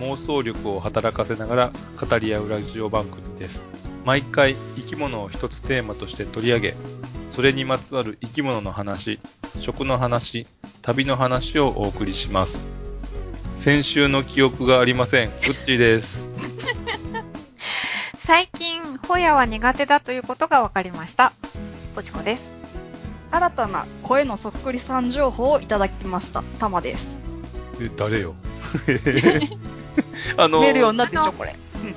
妄想力を働かせながら語り合うラジオ番組です毎回生き物を一つテーマとして取り上げそれにまつわる生き物の話食の話旅の話をお送りします先週の記憶がありませんグッチーです 最近、ホヤは苦手だということが分かりました。ポチコです。新たな声のそっくりさん情報をいただきました。たまです。え、誰よ？あの、メール読んだでしあのょこれ。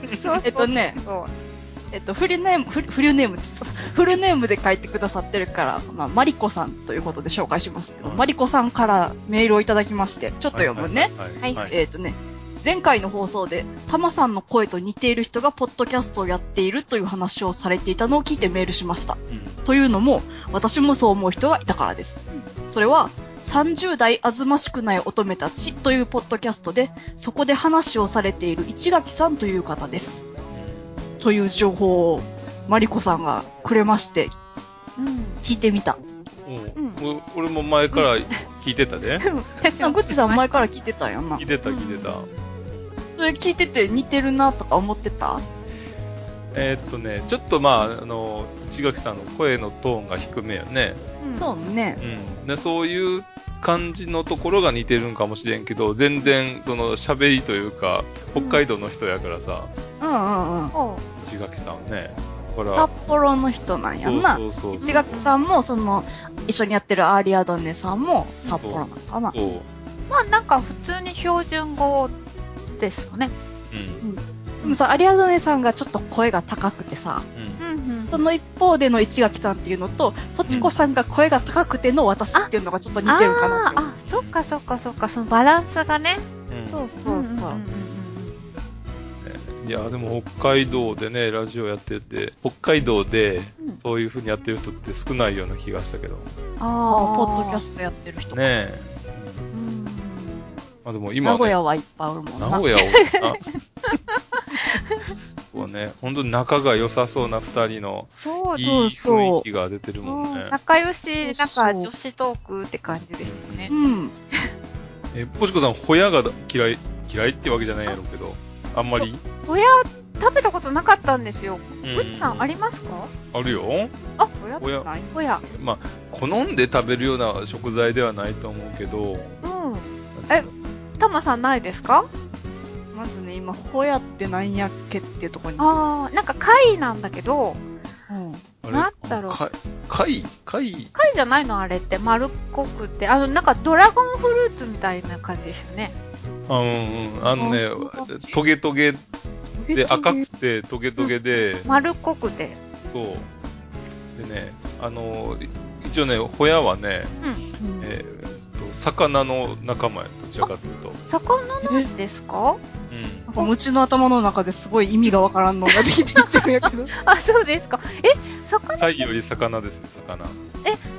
そうえっとね、そう。えっと、フルネーム、フルフルネーム、ちょっとフルネームで書いてくださってるから、まあ、マリコさんということで紹介しますけど、うんマリコさんからメールをいただきまして、ちょっと読むね。はい。ははいえっ、とね、前回の放送で、タマさんの声と似ている人がポッドキャストをやっているという話をされていたのを聞いてメールしました。うんというのも、私もそう思う人がいたからです。それは、30代あずましくない乙女たちというポッドキャストで、そこで話をされている市垣さんという方です。という情報を、マリコさんがくれまして、うん。聞いてみた。うんお俺も前から聞いてたで。私あ、グッチさん前かから聞いてたんやんな聞い。てた、聞いてた。それ聞いてて似てるなとか思ってた？えーっとね、ちょっとまあ、あの、市垣さんの声のトーンが低めよね。うん。そうねう。ん。で、そういう感じのところが似てるんかもしれんけど、全然、その、喋りというか、北海道の人やからさ、うんうんうん。おう市垣さんね。だから、札幌の人なんやんな。そうそうそうそう。市垣さんも、その、一緒にやってるアーリアドネさんも札幌なのかな。そう。まあなんか普通に標準語ですよね。うん。でもさ、アリアドネさんがちょっと声が高くてさ。その一方での市垣さんっていうのと、ポチコさんが声が高くての私っていうのがちょっと似てるかなってあーあ、そっかそっかそっか、そのバランスがね。うんそうそうそう。いや、でも北海道でね、ラジオやってて、北海道でうんそういう風にやってる人って少ないような気がしたけど。ああ、ポッドキャト。ストやってる人。ねえ。うん。まあでも今、ね、名古屋はいっぱいおるもんな。名古屋を、あそうね、本当に仲が良さそうな二人のそういい雰囲気が出てるもんねうん。仲良し、なんか女子トークって感じですよねう。ん。え、ポチコさん、ホヤが嫌い、嫌いってわけじゃないやろうけど、あんまり？ホヤ食べたことなかったんですよ。うんうっちさんありますか？あるよ。あ、親親ない？ホヤ。まあ、好んで食べるような食材ではないと思うけど、うん。えタマさんないですか？まずね、今、ホヤってなんやっけっていうところに。あー、なんか貝なんだけど、うん。あれなんだろうか貝貝貝？じゃないのあれって丸っこくて、あの、なんかドラゴンフルーツみたいな感じですよね。あ、うんうん。あのねあ、トゲトゲで赤くてトゲトゲで、丸っこくて。そう。でね、あの、一応ね、ホヤはね、うん。うんえー魚の仲間や、どちらかというと。魚なんですか？うん。なんか、ムチの頭の中ですごい意味がわからんのができてきてるんやけど。あ、そうですか。え、魚？貝より魚ですよ、魚。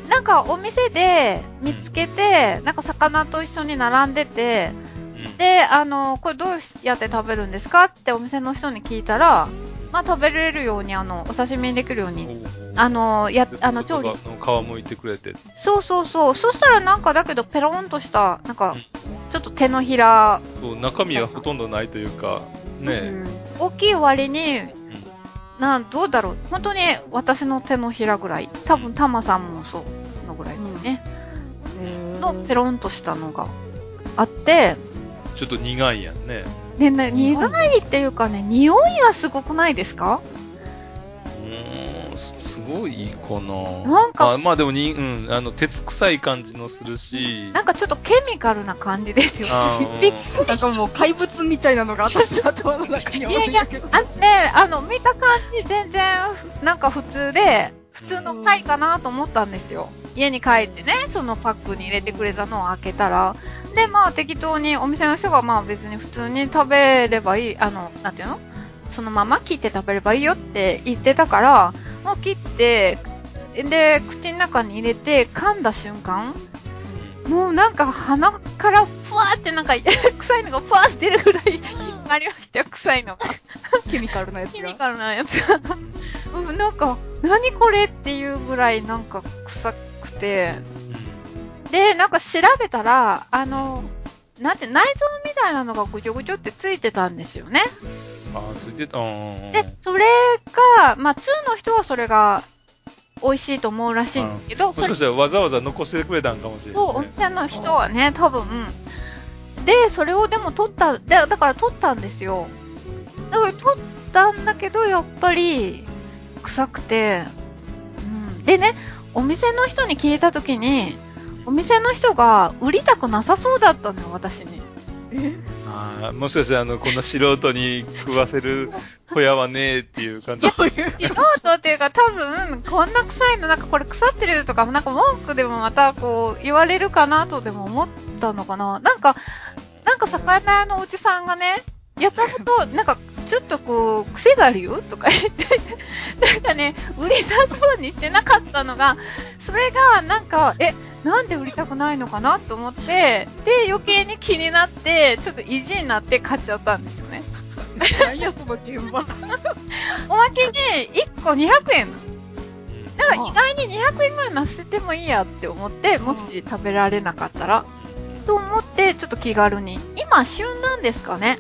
なんかお店で見つけて、なんか魚と一緒に並んでて、うん。で、あの、これどうやって食べるんですかってお店の人に聞いたら、まあ食べれるように、あの、お刺身にできるように、あの、や、あの、調理し、の皮むいてくれて。そうそうそう。そしたらなんかだけどペロンとした、なんか、ちょっと手のひら、そう、中身がほとんどないというか、ね、大きい割に、うんなん、どうだろう。本当に私の手のひらぐらい。多分タマさんもそうのぐらいだよね。うんのペロンとしたのがあって、ちょっと苦いやんね。でね、苦いっていうかね、匂いがすごくないですか？うーん、すすごいかななんかあまあでもに、うん、あの、鉄臭い感じのするし、なんかちょっとケミカルな感じですよあね。ー びっくなんかもう怪物みたいなのが私の頭の中にあるんだけど。あね、あの、見た感じ全然、なんか普通で、普通の貝かなと思ったんですよ。家に帰ってね、そのパックに入れてくれたのを開けたら、で、まあ適当にお店の人がまあ別に普通に食べればいい、あの、なんていうの？そのまま切って食べればいいよって言ってたから、もう切って、で、口の中に入れて噛んだ瞬間、もうなんか鼻からふわーってなんか 臭いのがふわーって出るぐらいありましたよ、臭いのが。ケミカルなやつが。ケミカルなやつが。う んなんか、何これっていうぐらいなんか臭くて。で、なんか調べたら、あの、なんて、内臓みたいなのがぐちょぐちょってついてたんですよね。ああ、ついてた。うん。で、それが、まあ、2の人はそれが美味しいと思うらしいんですけど、それもしかしたらわざわざ残してくれたんかもしれない、ね。そう、お店の人はね、多分。で、それをでも取った、でだから取ったんですよ。だから取ったんだけど、やっぱり、臭くて、うん。でね、お店の人に聞いたときに、お店の人が売りたくなさそうだったのよ、私に。ああ、もしかしてあの、こんな素人に食わせる 小屋はねえっていう感じ。素人っていうか多分、こんな臭いの、なんかこれ腐ってるとか、なんか文句でもまたこう言われるかなとでも思ったのかな。なんか、なんか魚屋のおじさんがね、やったこと、なんか、ちょっとこう、癖があるよとか言って、なんかね、売りさそうにしてなかったのが、それが、なんか、え、なんで売りたくないのかなと思って、で、余計に気になって、ちょっと意地になって買っちゃったんですよね。何や、その現場。おまけに、1個200円だから意外に200円ぐらいな捨ててもいいやって思って、もし食べられなかったら。と思って、ちょっと気軽に。今、旬なんですかね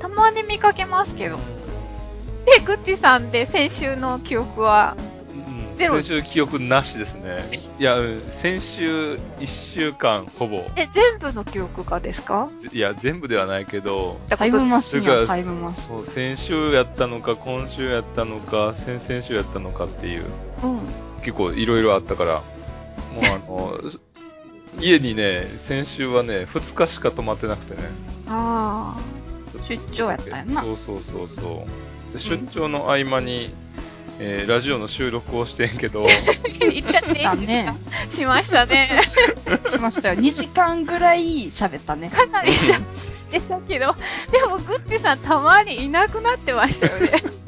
たまに見かけますけど。で、グッチさんで先週の記憶は、うんゼロ先週記憶なしですね。いや、うん先週一週間ほぼ、え、全部の記憶がですか？いや、全部ではないけど、タイムマシンや、タイムマシン。そう、先週やったのか、今週やったのか、先々週やったのかっていう、うん。結構いろいろあったから、もうあの、家にね、先週はね、2日しか泊まってなくてね。あ出張やったんやな。そうそうそうそう。で出張の合間に、えーラジオの収録をしてんけど、ー。言っちゃっていいしたね。しましたね。しましたよ。2時間ぐらい喋ったね。かなりしゃってたけど、でもグッチさんたまにいなくなってましたよね。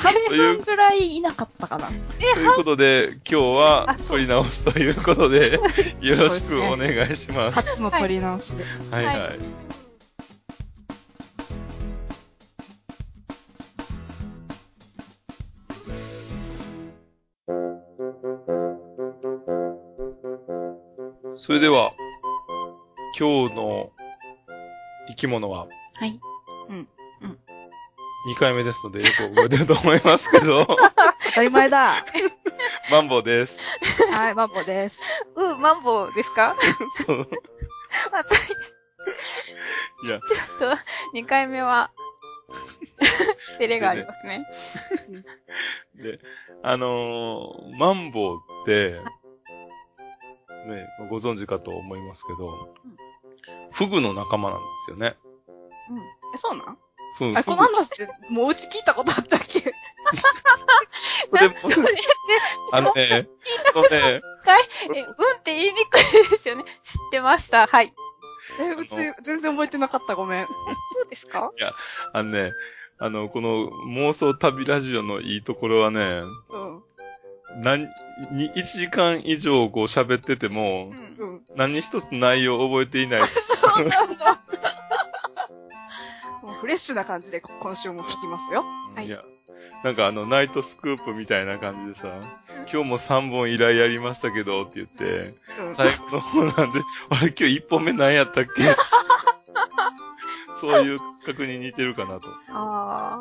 半分ぐらいいなかったかな。え、ということで、今日はあそう撮り直しということで、よろしくお願いします。初の撮り直しで。はいはい。それでは、今日の生き物は？はい。2回目ですのでよく覚えてると思いますけど、当たり前だ。マンボウです。はい、マンボです。うん、マンボウですか？そう私、いや、ちょっと、2回目は、照れがありますね。で、あのーマンボウって、ね、ご存知かと思いますけど、フグの仲間なんですよね。え、そうなん？フグ、あ、この話って、もううち聞いたことあったっけ？それも、それで、あのね、あのね、え、うんって言いにくいですよね。知ってました。はい。え、うち、全然覚えてなかった。ごめん。そうですか？あのね、あの、この妄想旅ラジオのいいところはね、うん。何、に、1時間以上こう喋っててもう、ん。うん。何一つ内容を覚えていない。そうなんだ。もうフレッシュな感じで今週も聞きますよ。はいいや、なんかあの、ナイトスクープみたいな感じでさ、今日も3本依頼やりましたけどって言って、うん。最後の方なんで、あれ今日1本目何やったっけ？そういう確認似てるかなと。あ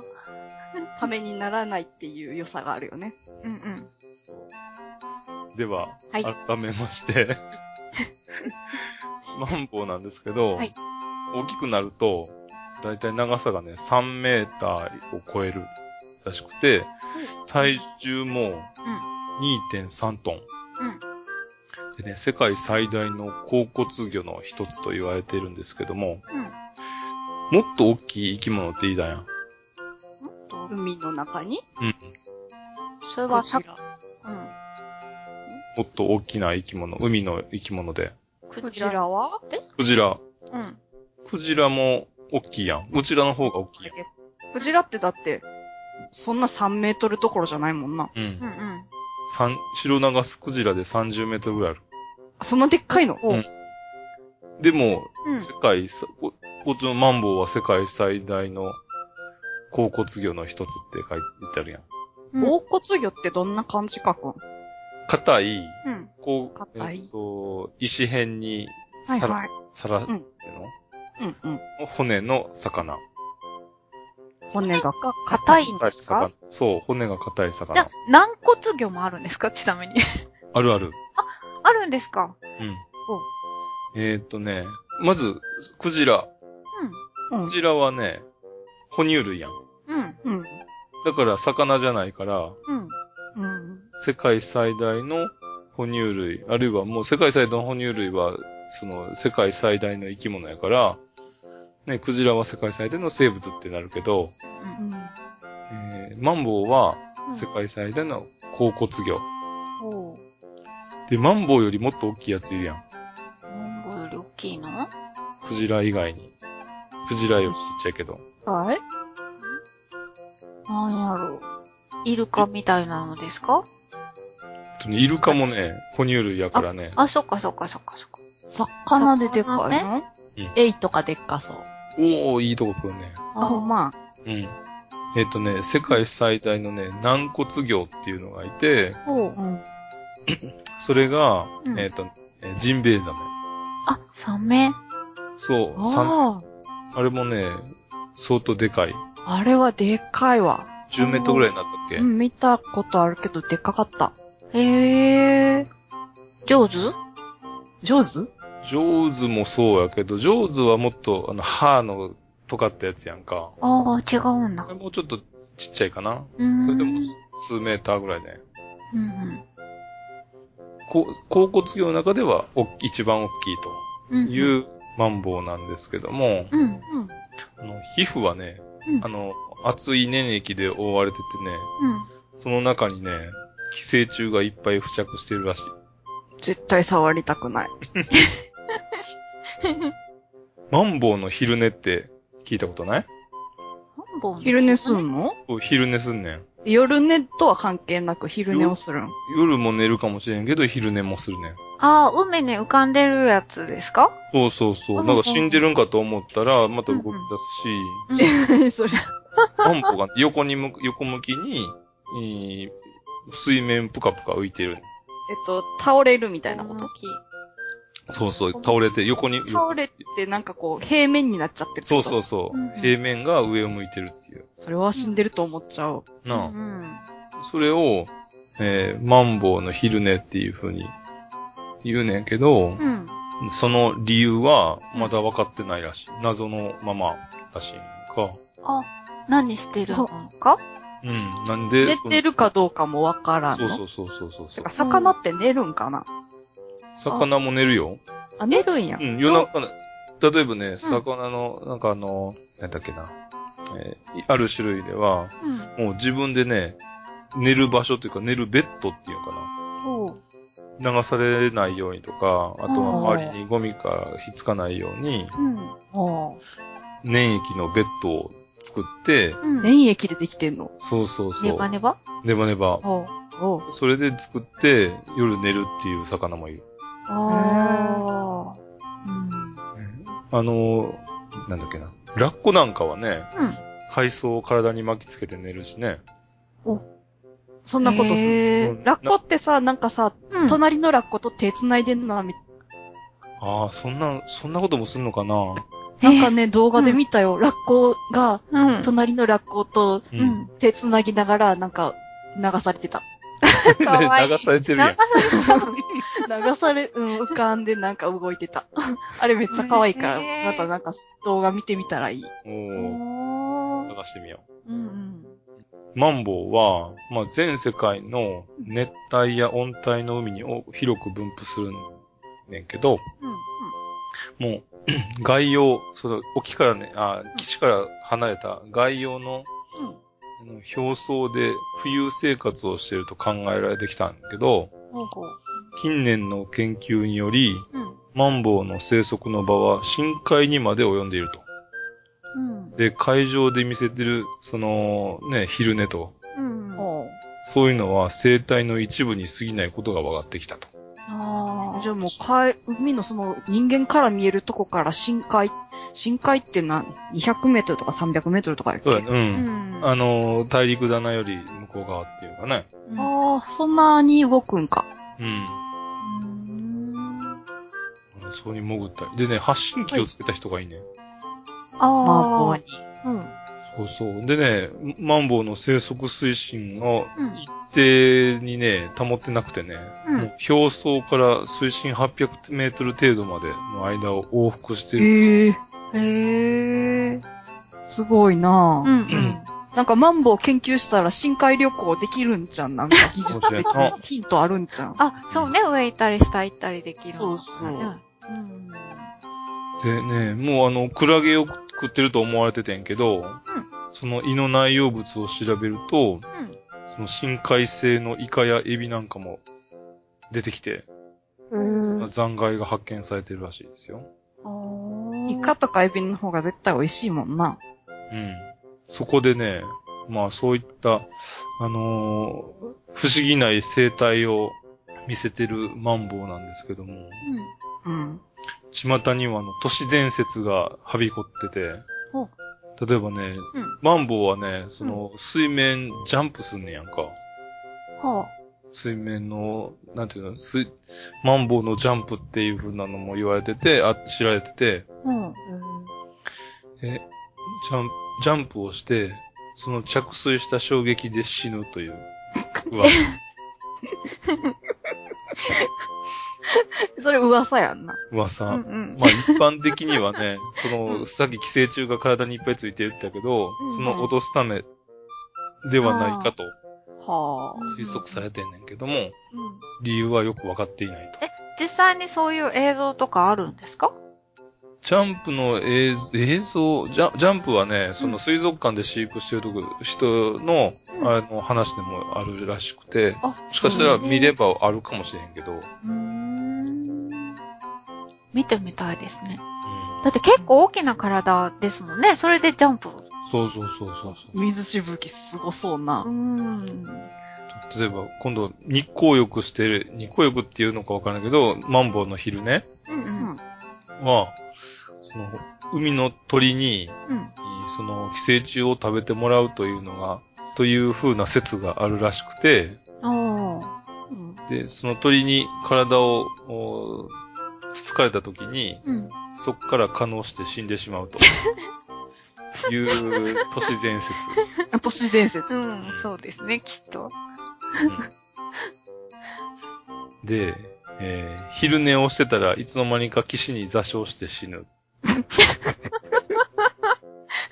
ためにならないっていう良さがあるよね。ー。うんうん。では、はい改めまして、マンボウなんですけど、はい大きくなると、だいたい長さがね、3メーターを超えるらしくて、体重も2.3トン。うん。でね、世界最大の甲骨魚の一つと言われているんですけども、うん。もっと大きい生き物っていいだやん。海の中に？うん。それは。もっと大きな生き物、海の生き物で。クジラは？クジラ。うん。クジラも大きいやん。うちらの方が大きいやん。クジラってだって、そんな3メートルどころじゃないもんな。うんうん。うん。三、白長スクジラで30メートルぐらいある。あそんなでっかいの？おうんでも、うん。世界さ、ここっちのマンボウは世界最大の甲骨魚の一つって書いてあるやん。うん甲骨魚ってどんな感じ書くん？硬い、うん。こう、えっと、石片にさら、はいはい。さら、んの？うんうん。骨の魚。骨が。が硬いんですか？そう、骨が硬いじゃ魚あ。、軟骨魚もあるんですか？ちなみに。あるある。あるんですか？うん。えーっとね、まず、クジラ。うんク。ジラはね、哺乳類やん。うん。うん。だから魚じゃないから、うん。うん。世界最大の哺乳類、あるいはもう世界最大の哺乳類は、その世界最大の生き物やから、ね、クジラは世界最大の生物ってなるけど、うん。えーマンボウはうん。世界最大の甲骨魚。おうで、マンボウよりもっと大きいやついるやん。マンボウより大きいの？クジラ以外に。クジラよりちっちゃいけど。はいなんやろう。イルカみたいなのですか？イルカもね、哺乳類やからね。あ、そっかそっかそっかそっか。魚ででっかいのエイとかでっかそう。おー、いいとこ来るね。あ、ほんま。うん。えっ、とね、世界最大のね、軟骨魚っていうのがいて、おううん。それが、うんえっ、ージンベエザメ。あ、サメ。そう、さんああれもね、相当でかい。あ、あれはでっかいわ。10メートルぐらいになったっけ、うん、見たことあるけど、でっかかった。へえ。上手上手ジョーズ？もそうやけど、ジョーズはもっと、あの、歯の尖ったやつやんか。ああ、違うんだあれ。もうちょっとちっちゃいかな。うーんそれでも数メーターぐらいね。うんうん。こ甲骨魚の中ではお一番大きいうんというマンボウなんですけども、うん。うん。あの皮膚はね、うんあの、厚い粘液で覆われててね、うん。その中にね、寄生虫がいっぱい付着してるらしい。絶対触りたくない。マンボウの昼寝って聞いたことない？マンボウの昼寝すんの？そう昼寝すんねん。夜寝とは関係なく昼寝をするん？夜も寝るかもしれんけど、昼寝もするねん。ああ、海に浮かんでるやつですか？そうそうそう。うんなんか死んでるんかと思ったら、また動き出すし、そりゃ。マンボウが横に向く、横向きに、えー水面ぷかぷか浮いてる。えっと、倒れるみたいなこと？そうそう、倒れて、横に。倒れてなんかこう、平面になっちゃってるってそうそうそう、うんうん平面が上を向いてるっていう。それは死んでると思っちゃう。うなあ、ん。それを、えーマンボウの昼寝っていう風に言うねんけど、うん。その理由はまだ分かってないらしい。謎のままらしいんか。あ、何してるのか？うん。なんで、寝てるかどうかもわからんの？そうそうそうそうそうそうてか、。魚って寝るんかな？魚も寝るよ。あ、寝るんやう。ん、夜中、例えばね、魚の、なんかあの、なんだっけな、えーある種類では、うん。もう自分でね、寝る場所っていうか寝るベッドっていうのか。な。流されないようにとか、あとは周りにゴミがひっつかないように、うん。お粘液のベッドを作って、うん。粘液でできてんの？そうそうそう。ネバネバ？ネバネバ。おう。おそれで作って、夜寝るっていう魚もいる。ああ。あのー、なんだっけな。ラッコなんかはね、うん。海藻を体に巻きつけて寝るしね。そんなことする。ラッコってさ、なんかさ、うん。隣のラッコと手繋いでんのはみ、ああ、そんな、そんなこともすんのかな なんかね、動画で見たよ。ラッコが、うん。隣のラッコとううん。手繋ぎながら、なんか、流されてた。かわいい。流されてるやん流。されちゃう。流され、うん、浮かんでなんか動いてた。あれめっちゃ可愛いからまたなんか動画見てみたらいい。おー。探してみようんうん。う。マンボウは、まあ、全世界の熱帯や温帯の海にお広く分布するんねんけど、もう、外洋、その、沖からね、あ、岸から離れた外洋の表層で浮遊生活をしていると考えられてきたんだけど、ほうほう。近年の研究により、うん。マンボウの生息の場は深海にまで及んでいると。うん。で、海上で見せてる、その、ね、昼寝と。うん。そういうのは生態の一部に過ぎないことが分かってきたと。ああ。じゃあもう海、海のその人間から見えるとこから深海、深海って何 ?200 メートルとか300メートルとかやっけ？そうだね。う。うんん。あの、大陸棚より向こう側っていうかね。うんああ、そんなに動くんか。うん。うん。そこに潜ったり。でね、発信機をつけた人がいいね。マンボあウに。あ。うん。そうそう。でね、マンボウの生息水深をうん一定にね、保ってなくてね、うんもう表層から水深800メートル程度までの間を往復してる。ええへえ。すごいなぁ、うんうん。なんかマンボウ研究したら深海旅行できるんじゃん。なんか技術的にヒントあるんじゃん。あ、そうね。上行ったり下行ったりできるのそうそううん。でね、もうあの、クラゲを食ってると思われててんけど、その胃の内容物を調べると、うん。その深海性のイカやエビなんかも出てきて、うん。残骸が発見されてるらしいですよ。うん。イカとかエビの方が絶対美味しいもんな。うん。そこでね、まあそういった、あのー不思議な生態を見せてるマンボウなんですけども、うん。巷にはあの都市伝説がはびこっててほう、例えばね、うん。マンボウはね、その水面ジャンプすんねやんか。は水面の、なんていうの、水、マンボウのジャンプっていう風なのも言われてて、あ、知られてて、あ。うん。え、ジャンプ、ジャンプをして、その着水した衝撃で死ぬという。うわ、それ噂やんな。噂。うんうん。まあ一般的にはね、その、さっき寄生虫が体にいっぱいついてるって言ったけど、うんその落とすためではないかとはあ。推測されてんねんけども、うん理由はよくわかっていないと。え、実際にそういう映像とかあるんですか？ジャンプの映映像？ジャ、ジャンプはね、その水族館で飼育してる人の、うんあの話でもあるらしくて、あ、もしかしたら見ればあるかもしれへんけど、うーん。見てみたいですね。うんだって結構大きな体ですもんね。それでジャンプ。そうそうそうそうそう。水しぶきすごそうなうー。ん。例えば、今度、日光浴してる、日光浴っていうのかわからないけど、マンボウの昼ね、うんうん。は、その、海の鳥に、うん。その、寄生虫を食べてもらうというのが、という風な説があるらしくて。うんで、その鳥に体を、おつつかれた時に、うん。そこから可能して死んでしまうと。いう都市伝説。都市伝説。うん、そうですね、きっと。で、えー昼寝をしてたらいつの間にか岸に座礁して死ぬ。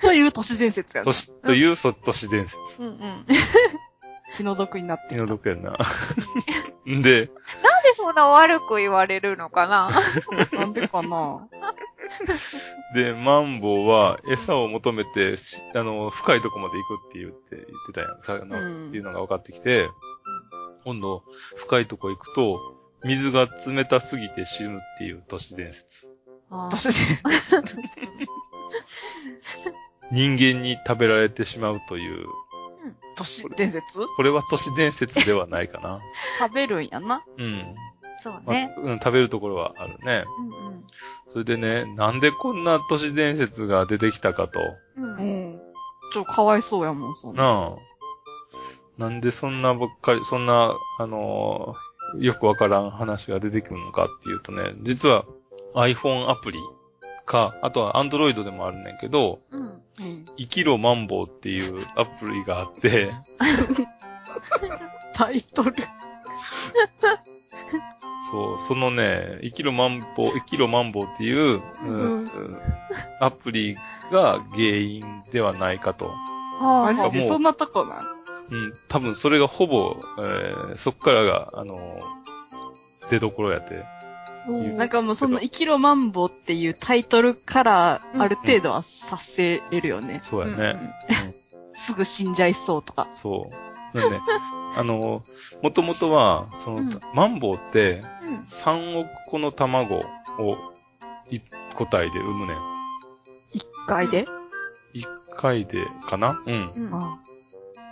という都市伝説や市というそ都市伝説。うんうん。気の毒になって気の。毒やな。で、でそんな悪く言われるのかな？なんでかな？で、マンボウは餌を求めて、しあの、深いとこまで行くって言って、言ってたやん。さあの、うんっていうのが分かってきて、今度、深いとこ行くと、水が冷たすぎて死ぬっていう都市伝説。あ都市伝説。人間に食べられてしまうという、都市伝説？これは都市伝説ではないかな。食べるんやな。うん。そうまね。うん、食べるところはあるね。うんうん。それでね、なんでこんな都市伝説が出てきたかと。うんう。ん。ちょ、かわいそうやもん、そんな。なあ。なんでそんなばっかり、そんな、あのーよくわからん話が出てくるのかっていうとね、実は iPhone アプリか、あとは Android でもあるねんけど、うん。うん。生きろマンボウっていうアプリがあって、タイトル。そう、そのね、生きろマンボウ、生きろマンボウっていう、うんうんアプリが原因ではないかと。はマジで？そんなとこなん？うん、多分それがほぼ、えーそっからが、あのー出所やて。なんかもうその生きろマンボウっていうタイトルからある程度は察せれるよね。そうやね。すぐ死んじゃいそうとか。そなんで、あの、もともとは、その、うんマンボウって、うん。3億個の卵を1個体で産むねん。一回で？1回でかな？うん。うん。あ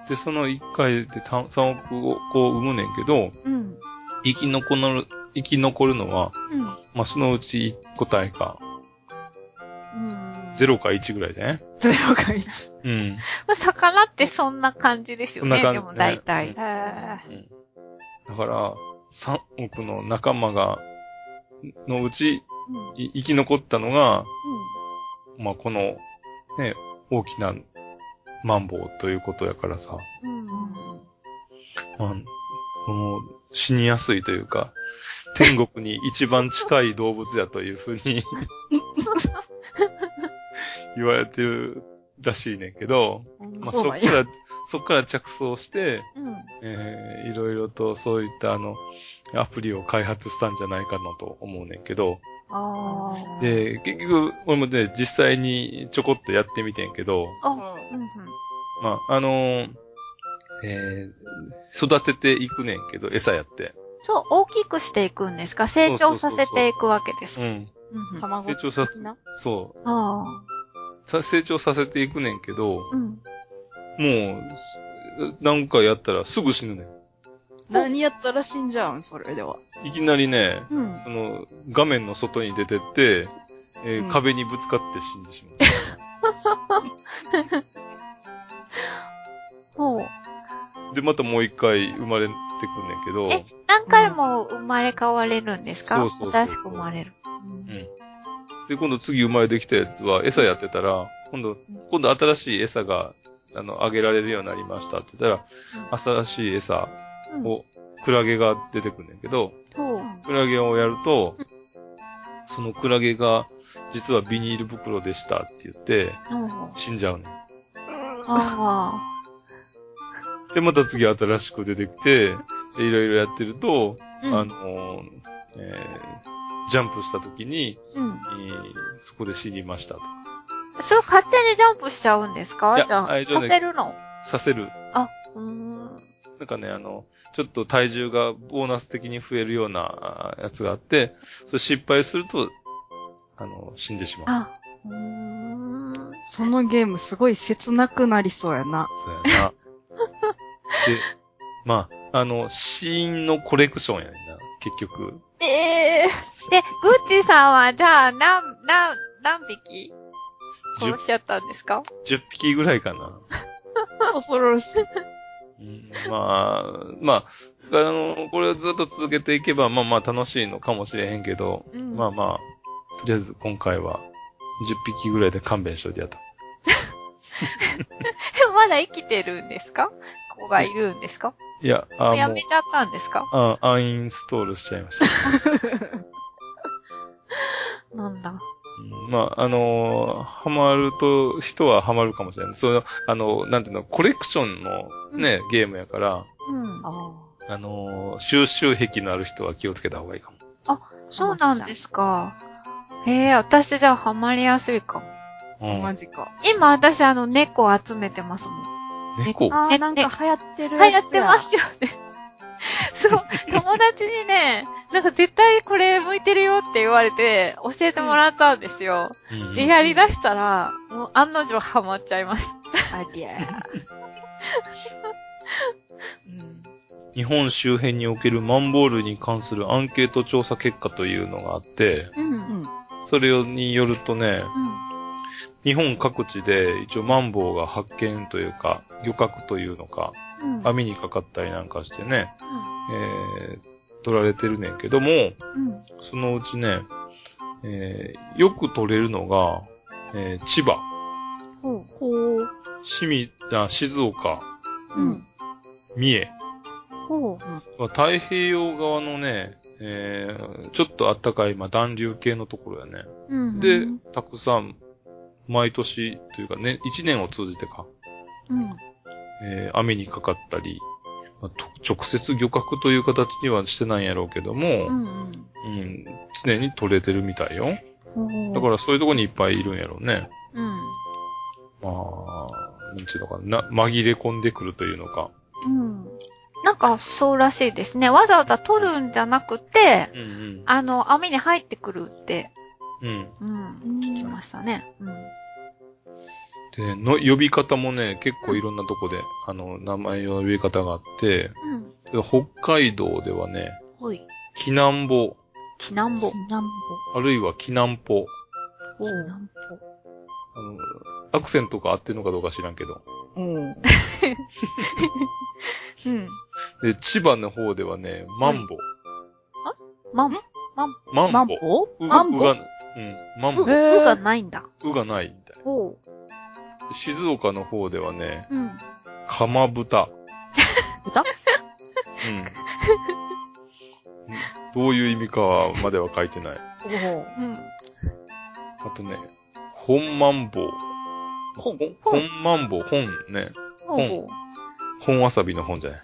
で、その1回でた3億個産むねんけど、うん。生き残る、生き残るのは、うん。まあ、そのうち1個体か、うん。0か1ぐらいでね。ゼロが一。うん。まあ、魚ってそんな感じですよね。そんな感じでも大体。うんだから、3億の仲間が、のうち、うん。い生き残ったのが、まあ、この、ね、大きなマンボウということやからさ、うん。うん。まあ、この、死にやすいというか、天国に一番近い動物やというふうに 言われてるらしいねんけど、うんまあ、そっから、そっから着想して、うん。えーいろいろとそういったあの、アプリを開発したんじゃないかなと思うねんけど、ああ。で、結局、俺もね、実際にちょこっとやってみてんけど、あ、ううんうん。まあ、あのーえー育てていくねんけど、餌やって。そう、大きくしていくんですか？成長させていくわけですか？うん。うんうんん。卵的な？そあう。さ成長させていくねんけど、あ。うん。もう、なんかやったらすぐ死ぬねん。何やったら死んじゃうん？それでは。いきなりね、うん。その、画面の外に出てって、えーうん壁にぶつかって死んでしまほう。う。で、またもう一回生まれてくんねんけど、え何回も生まれ変われるんですか？そうそう新しく生まれる。うん。で、今度次生まれてきたやつは餌やってたら、今度、今度新しい餌が、あの、あげられるようになりましたって言ったら、新しい餌うん。を、クラゲが出てくんねんけど。クラゲをやると、そのクラゲが、実はビニール袋でしたって言って。死んじゃうねん。あで、また次新しく出てきて、でいろいろやってると、あ。うん。あのーえージャンプした時に、うん。えーそこで死にましたと。それ勝手にジャンプしちゃうんですか？いやじゃあ、あさせるの？させる。あ、うーん。なんかね、あの、ちょっと体重がボーナス的に増えるようなあやつがあって、それ失敗すると、あの、死んでしまう。あ、うーん。そのゲームすごい切なくなりそうやな。そうやな。で、まあ、あの、シーンのコレクションやねんな、結局。ええで、グッチーさんは、じゃあ、何、何、何匹10殺しちゃったんですか？10匹ぐらいかな。ー、恐ろしい。うん、まあ、まあ、あの、これをずっと続けていけば、まあまあ楽しいのかもしれへんけど、うんまあまあ、とりあえず今回は、10匹ぐらいで勘弁しといてやった。で もまだ生きてるんですか？子がいるんですか？いや、もあもううやめちゃったんですか？あ、アンインストールしちゃいました。なんだ。うんまあ、あのーハマると、人はハマるかもしれない。その、あの、なんていうの、コレクションのね、ゲームやから、うん。ああのー収集癖のある人は気をつけた方がいいかも。そうなんですか。へえ、私じゃあハマりやすいかも。うんあ、マジか。今私あの猫集めてますもん。猫ねあー、なんか流行ってる流行ってますよね。そう、友達にね、なんか絶対これ向いてるよって言われて、教えてもらったんですよ。うんで、やり出したら、もう案の定ハマっちゃいました。ありゃ。日本周辺におけるマンボールに関するアンケート調査結果というのがあって、うん。うん。うん。それによるとね、日本各地で一応マンボウが発見というか、漁獲というのか、うん。網にかかったりなんかしてね、えー、取られてるねんけども、うん。そのうちね、えー、よく取れるのが、えー、千葉、ほう。ほう。あ、静岡、うん。三重、ほう。太平洋側のね、えー、ちょっとあったかい、まあ、暖流系のところやね。うん。でうん、たくさん、毎年というかね、一年を通じてか、うん。えー、網にかかったり、まあと直接漁獲という形にはしてないんやろうけども、うん。うん、常に取れてるみたいよ。うん。だからそういうとこにいっぱいいるんやろうね。うん。まあ、なんていうのかな、な紛れ込んでくるというのか。うん。なんか、そうらしいですね。わざわざ取るんじゃなくて、うんうん。あの、網に入ってくるって、うん。うん、聞きましたね。うん。で、の、呼び方もね、結構いろんなとこで、あの、名前の呼び方があって、うん。で北海道ではね、ほい。キナンボ、きなんぼ。南あるいはキナンポ。おう南あの、アクセントが合ってるのかどうか知らんけど。方。うん。うん。で、千葉の方ではね、マンボ。まん、マンボ。マンボうマンボうが、うん、マンボ。う、へーうがないんだ。うがないみたい。おう。で静岡の方ではね、うん。かまぶた。豚？うん。どういう意味かはまでは書いてない。おうん。あとね、本マンボウ。本？本？マンボウ、本ね。おう。本わさびの本じゃない。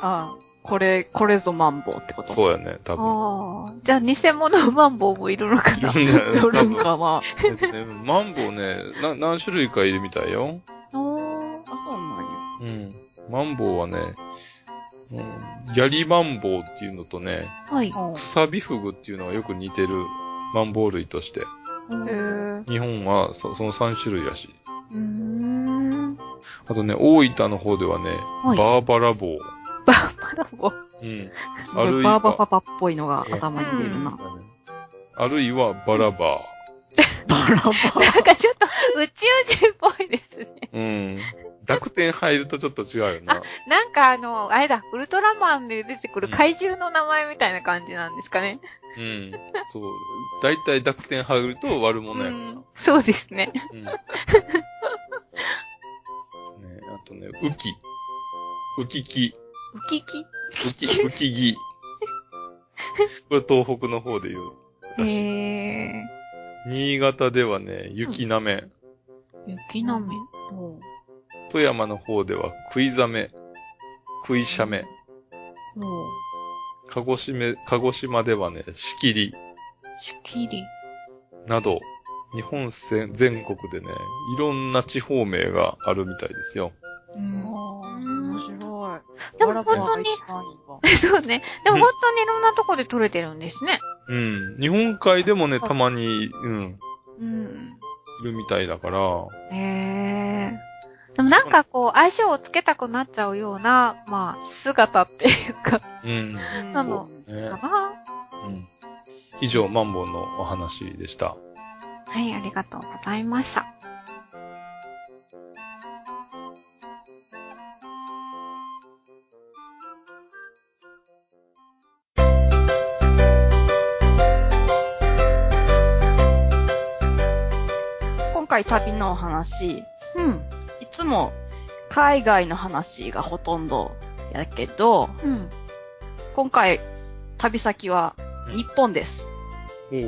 ああ、これ、これぞマンボウってこと？そうやね、多分。ああ。じゃあ、偽物マンボウもいるのかな？いるん かな？えっとね、マンボウね、な、何種類かいるみたいよ。おー。あ、そうなんや。うん。マンボウはね、うん、ヤリマンボウっていうのとね、はい。うんクサビフグっていうのがよく似てるマンボウ類として。へー日本はそその3種類らしい。うーん。あとね、大分の方ではね、はいバーバラボウ。バーバラボウ。うん。すごいあるいはバーバパパっぽいのが頭に出るな。あるいはバラバ バラバなんかちょっと宇宙人っぽいですね。ー。うん。濁点入るとちょっと違うよな。なんかあの、あれだ、ウルトラマンで出てくる怪獣の名前みたいな感じなんですかね。うん。そう。だいたい濁点入ると悪者やから。うんそうですね。うん。ねあとね、ウキ。ウキキ。ウキキウキ、ウキギ。これ東北の方で言うらしい。へ新潟ではね、雪なめ。ー。雪なめ。富山の方では食いざめ。食いしゃめ。もう、鹿児島、鹿児島ではね、しきり。しきり。など、日本全全国でね、いろんな地方名があるみたいですよ。うん。面白い。でも本当に そうね。でも本当にいろんなとこで撮れてるんですね。うん。日本海でもね、たまに、うん、うん。いるみたいだから、へえ。でもなんかこう、相性をつけたくなっちゃうような、まあ、姿っていうか、うん。なのねかな。うん。以上、マンボウのお話でした。はい、ありがとうございました。回旅のお話、うん。いつも海外の話がほとんどやけど、うん。今回旅先は日本です。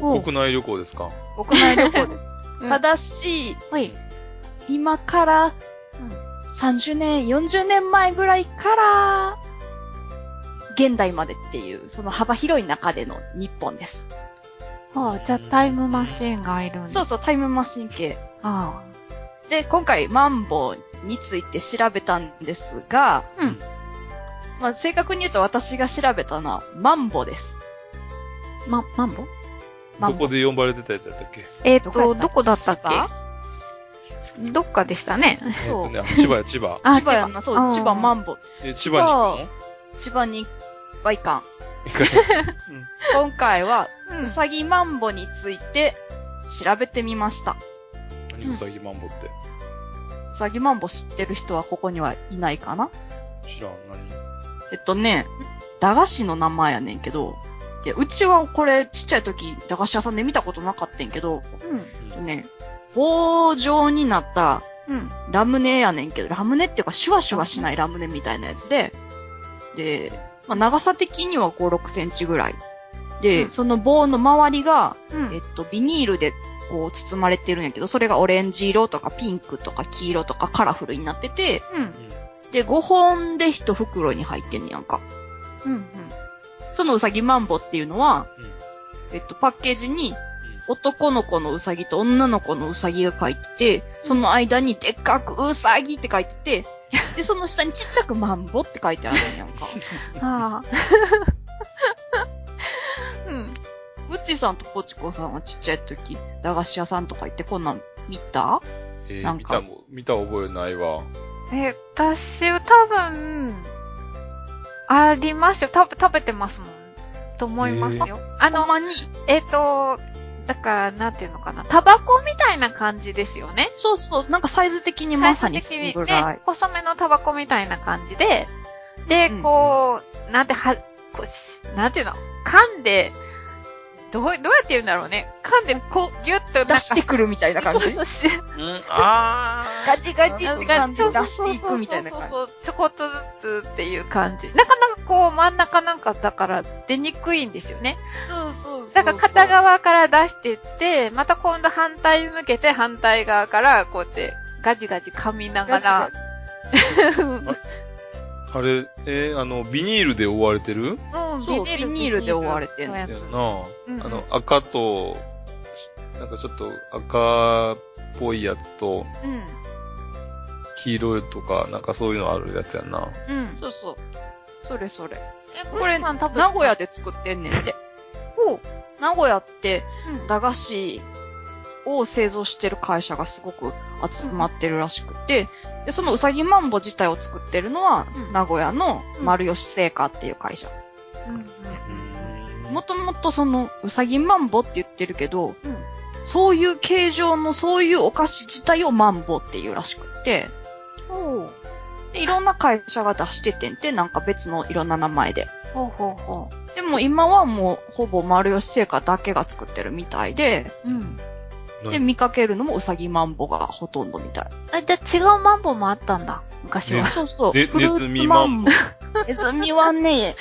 おう国内旅行ですか？国内旅行で うんただし、はい。今から30年、40年前ぐらいから、現代までっていう、その幅広い中での日本です。はあ、じゃあタイムマシーンがいるんです。そうそう、タイムマシン系。あで、今回、マンボウについて調べたんですが、あ。うん。まあ、正確に言うと私が調べたのは、マンボです。ま、マンボ？どマンボこで呼ばれてたやつやったっけ？えっ、と、どこだったっけどっかでしたね。そうえっとね、千葉や、千葉。あ千葉やんな、そう、千葉マンンボウ。え、千葉に千葉にはいかん。今回は、うんうさぎマンボについて調べてみました。うん。何うさぎマンボって。うさぎマンボ知ってる人はここにはいないかな？知らん、何？えっとね、駄菓子の名前やねんけど、で、うちはこれちっちゃい時駄菓子屋さんで見たことなかったんけど、うん。えっとね、棒状になったうん。ラムネやねんけど、ラムネっていうかシュワシュワしないラムネみたいなやつで、で、まあ、長さ的には5、6センチぐらい。で、うんその棒の周りが、うん。えっと、ビニールでこう包まれてるんやけど、それがオレンジ色とかピンクとか黄色とかカラフルになってて、うん。で、5本で1袋に入ってんねやんか。うん。そのうさぎマンボっていうのは、えっと、パッケージに男の子のうさぎと女の子のうさぎが書いてて、その間にでっかくうさぎって書いてて、で、その下にちっちゃくマンボって書いてあるんやんか。ああ。うん。うっちーさんとポチコさんはちっちゃい時、駄菓子屋さんとか行ってこんなん見た？えー、なんか見たも、見た覚えないわ。え、私は多分、ありますよ。多分食べてますもん。と思いますよ。あの、ほんまに？えっ、と、だから、なんていうのかな。タバコみたいな感じですよね。そうそう、なんかサイズ的にまさにそのぐらい。ね、細めのタバコみたいな感じで、で、うんこう、なんては、こうしなんていうの？噛んで、どう、どうやって言うんだろうね。噛んで、こう、ギュッと出してくるみたいな感じ？そうそうそう。うん、あガチガチって感じでそう出していくみたいな感じ？そうそうそうそう、ちょこっとずつっていう感じ。なかなかこう、真ん中なんかだから出にくいんですよね。そうそうそう。だから片側から出してって、また今度反対向けて反対側からこうやってガジガジ噛みながガチガらチ。あ。あれ、えーあの、ビニールで覆われてる？うん、そうビニールで覆われてんののやつやな。うんあの、赤と、なんかちょっと赤っぽいやつと、うん。黄色いとか、なんかそういうのあるやつやんな。うん。そうそう。それそれ。え、これ、さん多分、名古屋で作ってんねんって。ほう。名古屋って、うん。駄菓子を製造してる会社がすごく集まってるらしくて、で、そのうさぎマンボ自体を作ってるのは、うん名古屋のうん丸吉製菓っていう会社。うん。うん。もともとそのうさぎマンボって言ってるけど、うん。そういう形状のそういうお菓子自体をマンボっていうらしくって、ほう。で、いろんな会社が出しててんて、なんか別のいろんな名前で。ほうほうほでも今はもうほぼ丸吉製菓だけが作ってるみたいで、う。うん。で、見かけるのもうさぎマンボがほとんどみたい。あ、じゃあ違うマンボウもあったんだ。昔は。そうそう。ねフルーツネズミマンボ。ネズミはね、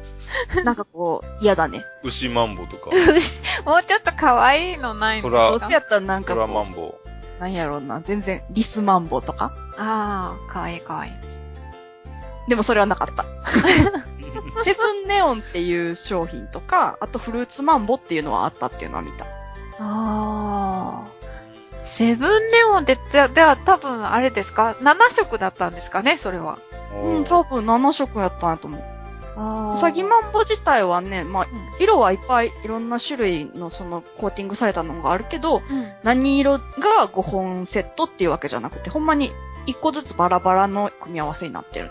なんかこう、嫌だね。牛マンボとか、もうちょっと可愛いのないのどうせやったらなんかトラマこンボ。う、なんやろうな、全然、リスマンボとか。ああ、可愛い可愛い。でもそれはなかった。セブンネオンっていう商品とか、あとフルーツマンボっていうのはあったっていうのは見た。ああ。セブンネオンって、じゃ、では多分あれですか ?7 色だったんですかね？それは。うん、多分7色やったんやと思う。あうさぎマンボ自体はね、まあん、色はいっぱいいろんな種類のそのコーティングされたのがあるけど、うん。何色が5本セットっていうわけじゃなくて、ほんまに1個ずつバラバラの組み合わせになってる。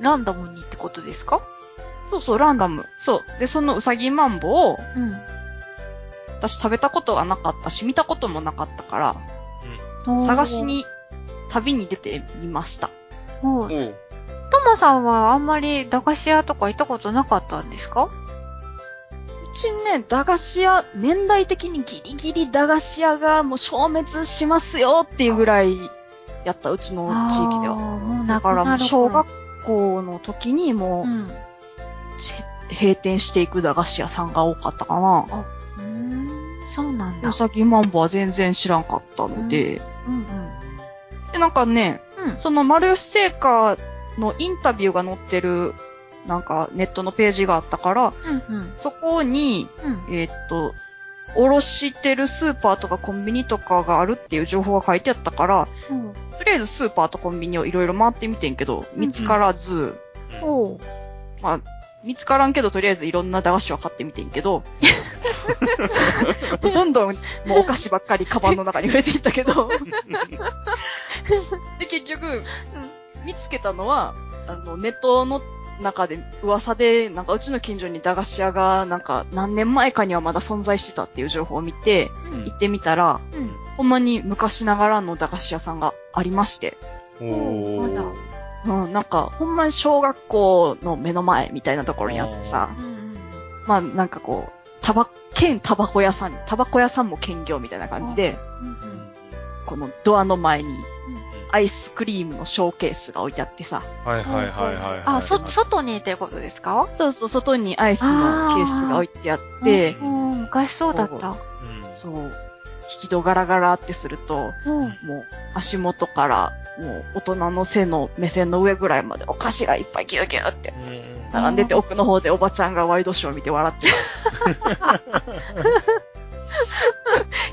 ランダムにってことですか？そうそう、ランダム。そう。で、そのうさぎマンボを、うん。私食べたことがなかったし、見たこともなかったから、おー探し。に旅に出てみました。おうトモさんはあんまり駄菓子屋とか行ったことなかったんですか？うちね、駄菓子屋、年代的にギリギリ駄菓子屋がもう消滅しますよっていうぐらいやった、うちの地域では。もうだからもう小学校の時にもう、うん。ち閉店していく駄菓子屋さんが多かったかな。そうなんだう。さぎマンボは全然知らんかったので、うんうん。で、なんかね、うん。その丸吉製菓のインタビューが載ってる、なんかネットのページがあったから、うんうん。そこに、うん。えーっと、おろしてるスーパーとかコンビニとかがあるっていう情報が書いてあったから、うん。とりあえずスーパーとコンビニをいろいろ回ってみてんけど、見つからず、おう。まあ、見つからんけど、とりあえずいろんな駄菓子を買ってみてんけど、どんどんもうお菓子ばっかりカバンの中に増えていったけど、で、結局、見つけたのは、あの、ネットの中で噂で、なんかうちの近所に駄菓子屋が、なんか何年前かにはまだ存在してたっていう情報を見て、うん。行ってみたら、うん。ほんまに昔ながらの駄菓子屋さんがありまして、おまだ。ー。うん、なんか、ほんまに小学校の目の前みたいなところにあってさ。まあなんかこう、タバ、兼タバコ屋さん、タバコ屋さんも兼業みたいな感じで、うんうん。このドアの前に、アイスクリームのショーケースが置いてあってさ、はいはいはいはいはい。あ、そ、外にってことですか？そうそう、外にアイスのケースが置いてあって、うん、昔そうだった。うんそう、引き戸ガラガラってすると、うん。もう足元から、もう大人の背の目線の上ぐらいまでお菓子がいっぱいギューギューってうん並んでて奥の方でおばちゃんがワイドショー見て笑ってた。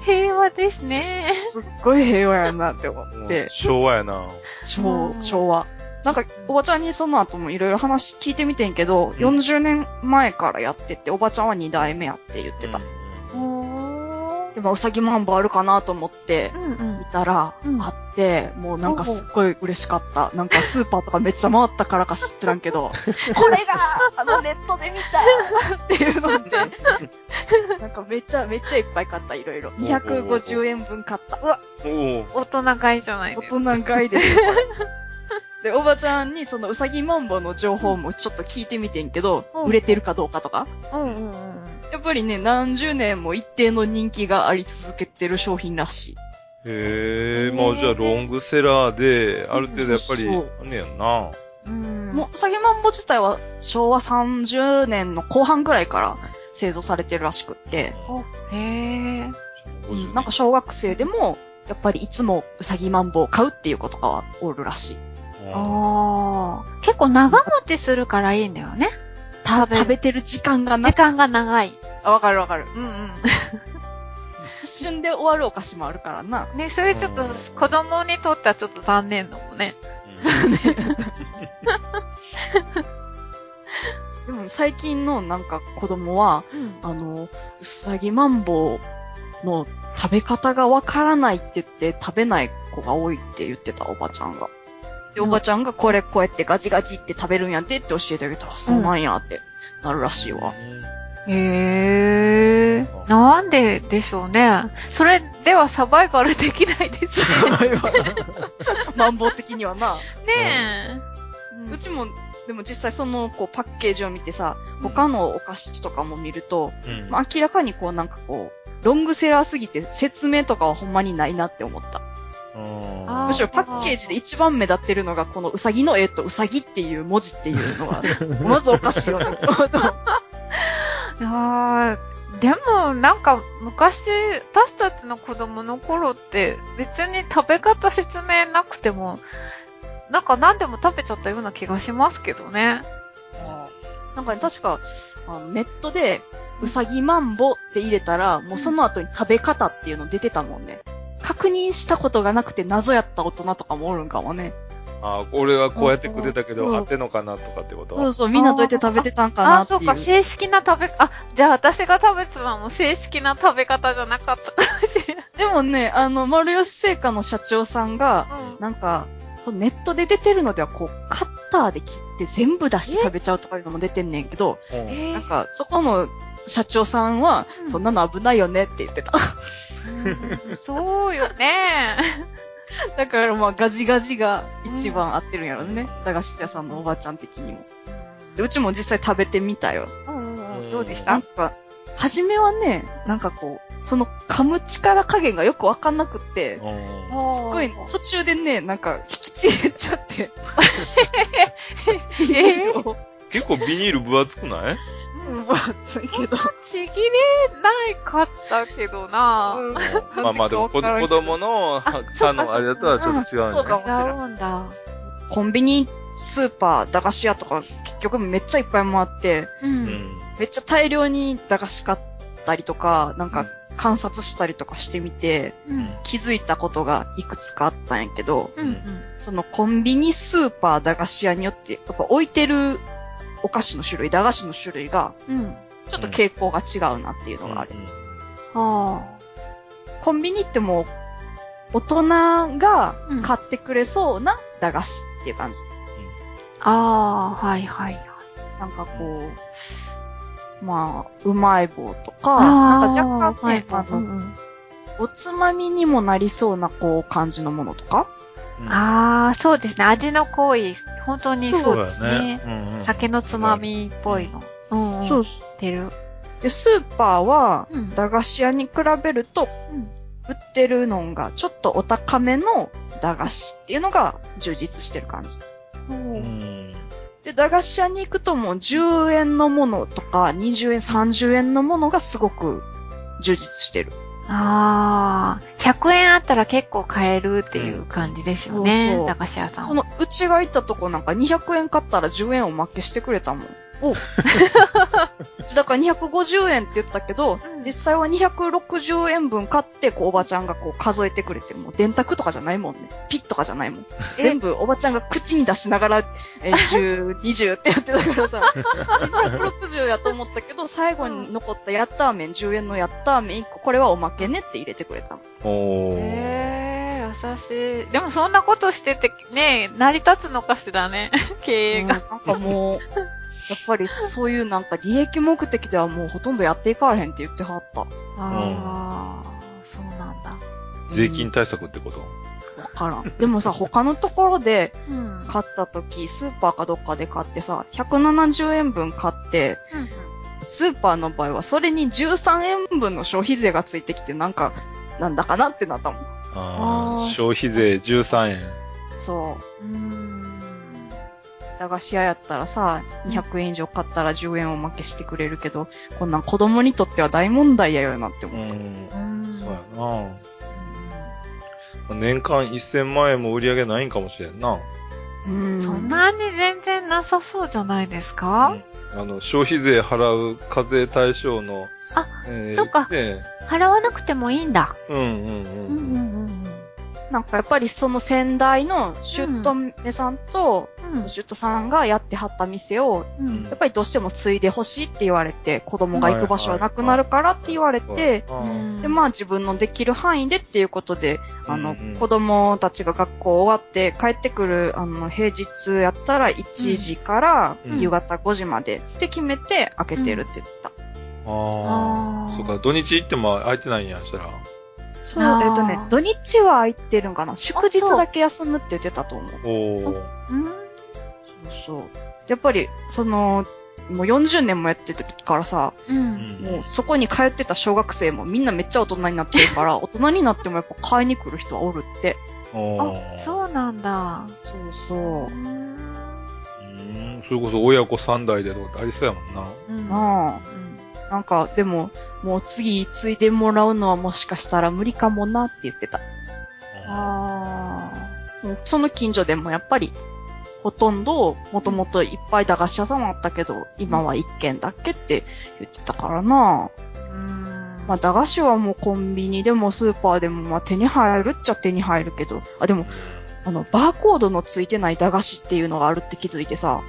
平和ですね。すっごい平和やなって思って、昭和やな。昭うん昭和。なんか、おばちゃんにその後もいろいろ話聞いてみてんけど、40年前からやってて、おばちゃんは2代目やって言ってた。うん。でも、うさぎマンボあるかなと思って見。たら、うんあって、もうなんかすっごい嬉しかった。なんかスーパーとかめっちゃ回ったからか知ってらんけど、これが、あのネットで見たっていうので、なんかめっちゃめっちゃいっぱい買った、いろいろ。250円分買った。おお。大人買いじゃないです大人買いですよ、これ。で、おばちゃんにそのうさぎマンボの情報もちょっと聞いてみてんけど、うん売れてるかどうかとか。うんうんうん。やっぱりね、何十年も一定の人気があり続けてる商品らしい。へえ、まあじゃあロングセラーで、ある程度やっぱり、あんねやんな。うん。もう、うさぎマンボ自体は昭和30年の後半ぐらいから製造されてるらしくって、へえ。うんなんか小学生でも、やっぱりいつもうさぎマンボを買うっていうことがはおるらしい。ああ。結構長持ちするからいいんだよね。た食べる食べてる時間がな時、間が長い。あわかるわかる。うんうん。一瞬で終わるお菓子もあるからな。ね、それちょっと子供にとってはちょっと残念だもんね。でも最近のなんか子供は、うん。あの、うさぎマンボの食べ方がわからないって言って食べない子が多いって言ってた、おばちゃんが。で、おばちゃんがこれこうやってガジガジって食べるんやってって教えてあげたら、そうなんやってなるらしいわ。へえ。なんででしょうね。それではサバイバルできないですね。マンボウ的にはな。ねえ。うちも、でも実際そのこうパッケージを見てさ、他のお菓子とかも見ると、うんまあ、明らかにこうなんかこう、ロングセラーすぎて説明とかはほんまにないなって思った。うんむしろパッケージで一番目立ってるのがこのうさぎの絵とうさぎっていう文字っていうのが、まずおかしいよね。いやーでも、なんか、昔、私たちの子供の頃って、別に食べ方説明なくても、なんか何でも食べちゃったような気がしますけどね。なんかね、確か、あのネットで、うさぎマンボって入れたら、もうその後に食べ方っていうの出てたもんね。確認したことがなくて謎やった大人とかもおるんかもね。あ、俺はこうやって食ってたけど、合ってんのかなとかってこと？そうそう、みんなどうやって食べてたんかなあ、っていう。そうか、正式な食べ、あ、じゃあ私が食べてたのも正式な食べ方じゃなかったかもしれない。でもね、あの、丸吉製菓の社長さんが、うん。なんか、ネットで出てるのでは、こう、カッターで切って全部出して食べちゃうとかいうのも出てんねんけど、なんか、そこの社長さんは、うんそんなの危ないよねって言ってた。うんそうよね。だからまあ、ガジガジが一番合ってるんやろね。駄菓子屋さんのおばちゃん的にも。でうちも実際食べてみたよ。うんうんうん。どうでした？なんか、初めはね、なんかこう、その噛む力加減がよくわかんなくって、うんすごい、途中でね、なんか、引きちぎれちゃって。ビニー結構ビニール分厚くない？うん、分厚いけど。ちぎれないかったけどな。うんまあまあでも子子供のあ歯のあれだとはちょっと違うんそうかじゃないうんだ。コンビニ、スーパー、駄菓子屋とか、結局めっちゃいっぱい回って、う。うんん。めっちゃ大量に駄菓子買ったりとか、なんか観察したりとかしてみて、うん。気づいたことがいくつかあったんやけど、うん。うん。そのコンビニ、スーパー、駄菓子屋によって、やっぱ置いてるお菓子の種類、駄菓子の種類が、うん。ちょっと傾向が違うなっていうのがある。はコンビニってもう、大人がうん買ってくれそうな駄菓子っていう感じ。あ。ああ、はいはいはい。なんかこう、まあ、うまい棒とか、あなんかあ若干ね、あの、うんうんおつまみにもなりそうな、こう、感じのものとか？うんああ、そうですね。味の濃い、本当にそうですだよね。うんうん酒のつまみっぽいの。うん、うん。そうてる。で、スーパーは、うん。駄菓子屋に比べると、うん売ってるのが、ちょっとお高めの駄菓子っていうのが充実してる感じ。うんで、駄菓子屋に行くともう10円のものとか、20円、30円のものがすごく充実してる。ああ、100円あったら結構買えるっていう感じですよそうねそ。う駄菓子屋さんは。その、うちが行ったとこなんか200円買ったら10円おまけしてくれたもん。お だから250円って言ったけど、うん実際は260円分買って、こう、おばちゃんがこう数えてくれて、もう電卓とかじゃないもんね。ピッとかじゃないもん。え？全部おばちゃんが口に出しながら、えー、10、20ってやってたからさ、260やと思ったけど、最後に残ったヤッター麺、10円のヤッター麺1個、これはおまけねって入れてくれたの。おー。へえ、優しい。でもそんなことしてて、ね、成り立つのかしらね、経営が。うんなんかもう、やっぱりそういうなんか利益目的ではもうほとんどやっていかれへんって言ってはった。わああ、そうなんだ。税金対策ってこと？からん。でもさ、他のところでうん。買った時、スーパーかどっかで買ってさ、170円分買って、うんスーパーの場合はそれに13円分の消費税がついてきてなんか、なんだかなってなったもん。ああ、消費税13円。そう。うん。駄菓子屋やったらさ、200円以上買ったら10円おまけしてくれるけど、こんなん子供にとっては大問題やよなってう思った。ん。うんそうやな。年間1000万円も売り上げないんかもしれんな。うん。そんなに全然なさそうじゃないですか、あの、消費税払う課税対象の、あ、えーそっかね払わなくてもいいんだ。うんうんうん。うんうんうんなんかやっぱりその先代のシュットメさんと、うん。シュットさんがやってはった店を、うん。やっぱりどうしても継いでほしいって言われて、子供が行く場所はなくなるからって言われて、うんで、まあ自分のできる範囲でっていうことで、あの、うんうん子供たちが学校終わって帰ってくる、あの、平日やったら1時からうん夕方5時までって決めて開けてるって言ってた。ああ。そっか、土日行っても空いてないんや、したら。そう、えっとね、土日は空いてるんかな？祝日だけ休むって言ってたと思う。おー。うん。そうそう。やっぱり、その、もう40年もやってるからさ、うん。もうそこに通ってた小学生もみんなめっちゃ大人になってるから、大人になってもやっぱ買いに来る人はおるって。あ、そうなんだ。そうそう。うん。うん。それこそ親子三代でとかってありそうやもんな。うん。なあ。なんか、でも、もう次継いでもらうのはもしかしたら無理かもなって言ってた。あもうその近所でもやっぱり、ほとんど、もともといっぱい駄菓子屋さんあったけど、今は一軒だけって言ってたからな。あ。うん。まあ駄菓子はもうコンビニでもスーパーでもまあ手に入るっちゃ手に入るけど、あ、でも、あの、バーコードのついてない駄菓子っていうのがあるって気づいてさ、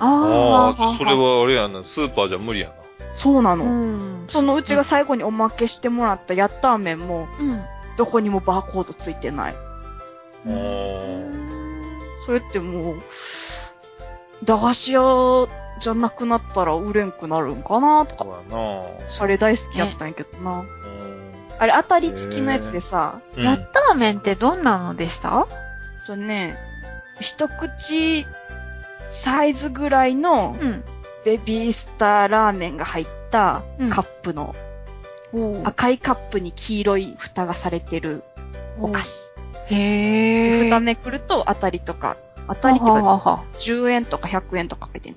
あああ、それはあれやな、スーパーじゃ無理やな。そうなの。うん。そのうちが最後におまけしてもらったヤッター麺も、うん。どこにもバーコードついてない。それってもう、駄菓子屋じゃなくなったら売れんくなるんかなとか。あれ大好きやったんやけどな。うんあれ当たり付きのやつでさ、うんヤッター麺ってどんなのでした？とね、一口サイズぐらいのうん。ベビースターラーメンが入ったうんカップの、お赤いカップに黄色い蓋がされてるお菓子。へー。蓋めくると当たりとか、当たりってかはははは10円とか100円とか書いてる。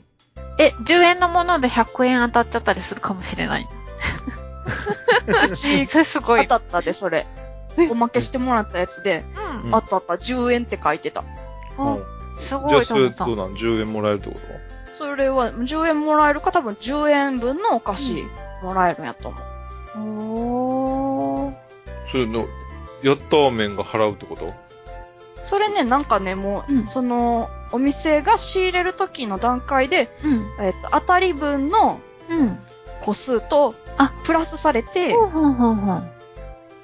え、10円のもので100円当たっちゃったりするかもしれない？うち それすごい。当たったで、それ。え？おまけしてもらったやつで、うん。あったあった、10円って書いてた。あうんすごい、じゃあそうんなん ?10 円もらえるってこそれは10円もらえるか多分10円分のお菓子もらえるんやと思う。おー。とそれの、ヤッター麺が払うってこと？それね、なんかね、もう、うんその、お店が仕入れる時の段階で、うん。えっ、と、当たり分のうん。個数と、あプラスされて、ほんほんほんほん。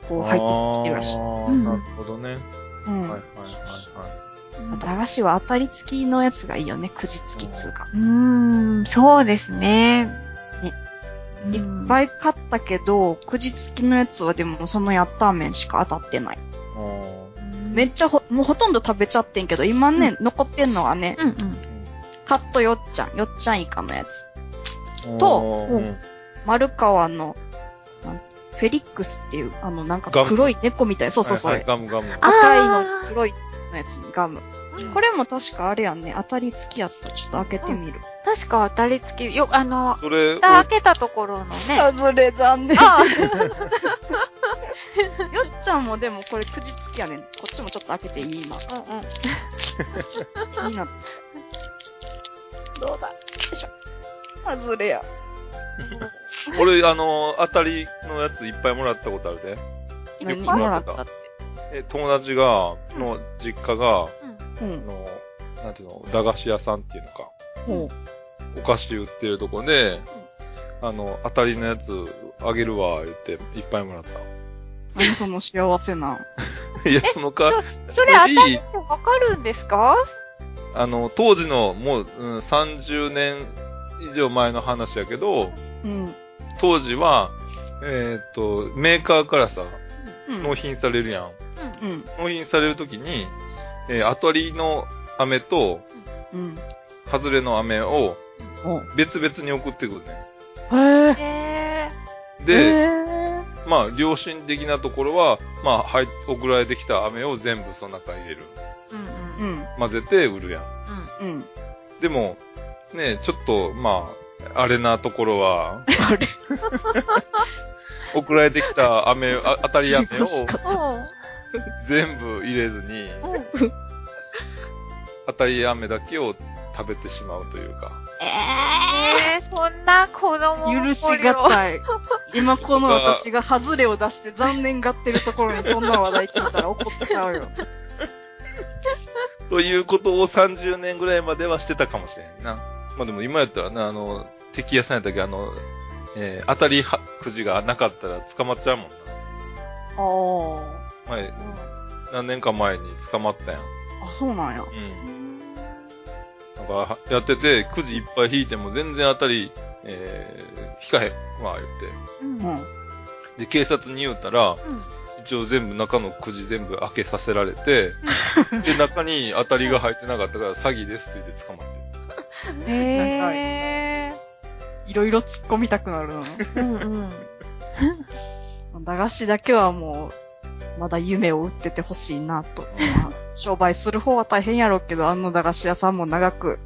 こう入ってきてるらしい。なるほどね。うん。はいはいはい駄菓子は当たり付きのやつがいいよね、くじ付きっつうか。うーん、そうですね。ねうん。いっぱい買ったけど、くじ付きのやつはでもそのヤッター麺しか当たってない。はい。めっちゃほ、もうほとんど食べちゃってんけど、今ね、残ってんのはね、うんうん。カットよっちゃん、よっちゃんイカのやつ。うんとうんうん丸川の、フェリックスっていう、あの、なんか黒い猫みたい。そうそうそう。はいはいガムガム。あ赤いの黒いのやつにガム。これも確かあれやんね、当たり付きやった。ちょっと開けてみる。確か当たり付き、よ、あの、それ、蓋開けたところのね。外れ残念。あ よっちゃんもでもこれくじ付きやねん。こっちもちょっと開けていい今。あ、うんうん。いいな。どうだ？よいしょ。外れや。俺、あの、当たりのやついっぱいもらったことあるで。何？もらったって。え、友達が、の実家が、うんあ。の、なんていうの、駄菓子屋さんっていうのか、ほお菓子売ってるとこで、あの、当たりのやつあげるわ、言って、いっぱいもらっう。何その幸せな。た。いや、そのか、それ当たりってわかるんですか？あの、当時の、もう、うん、30年以上前の話やけど、うん。当時は、えーっと、メーカーからさ、うん。納品されるやん。うん。納品されるときに、えー当たりの飴と、うん。外れの飴をお別々に送ってくるね。へー。で、へーまあ、良心的なところは、まあ、はい、送られてきた飴を全部その中に入れる。ー。うんうん。うん。混ぜて売るやん。うん。でも、ね、ちょっと、まあ、あれなところは、あれ？送られてきた飴、あ当たり飴を。全部入れずに、うん。当たり飴だけを食べてしまうというか。えー、そんな子供の許しがたい。今この私がハズレを出して残念がってるところにそんな話題聞いたら怒っちゃうよ。ということを30年ぐらいまではしてたかもしれんな。まあでも今やったらな、あの、敵屋さんやったっけ、あの、えー当たりはくじがなかったら捕まっちゃうもんな。あ前、何年か前に捕まったやん。あ。あ、そうなんや。うん。なんか、やってて、くじいっぱい引いても全然当たり、えー、引かへんわ、言って。うん。で、警察に言うたら、うん。一応全部中のくじ全部開けさせられて、で、中に当たりが入ってなかったから詐欺ですって言って捕まって。へいろいろ突っ込みたくなるな。ー。うんうん。駄菓子だけはもう、まだ夢を売っててほしいなと。まあ商売する方は大変やろうけど、あの駄菓子屋さんも長く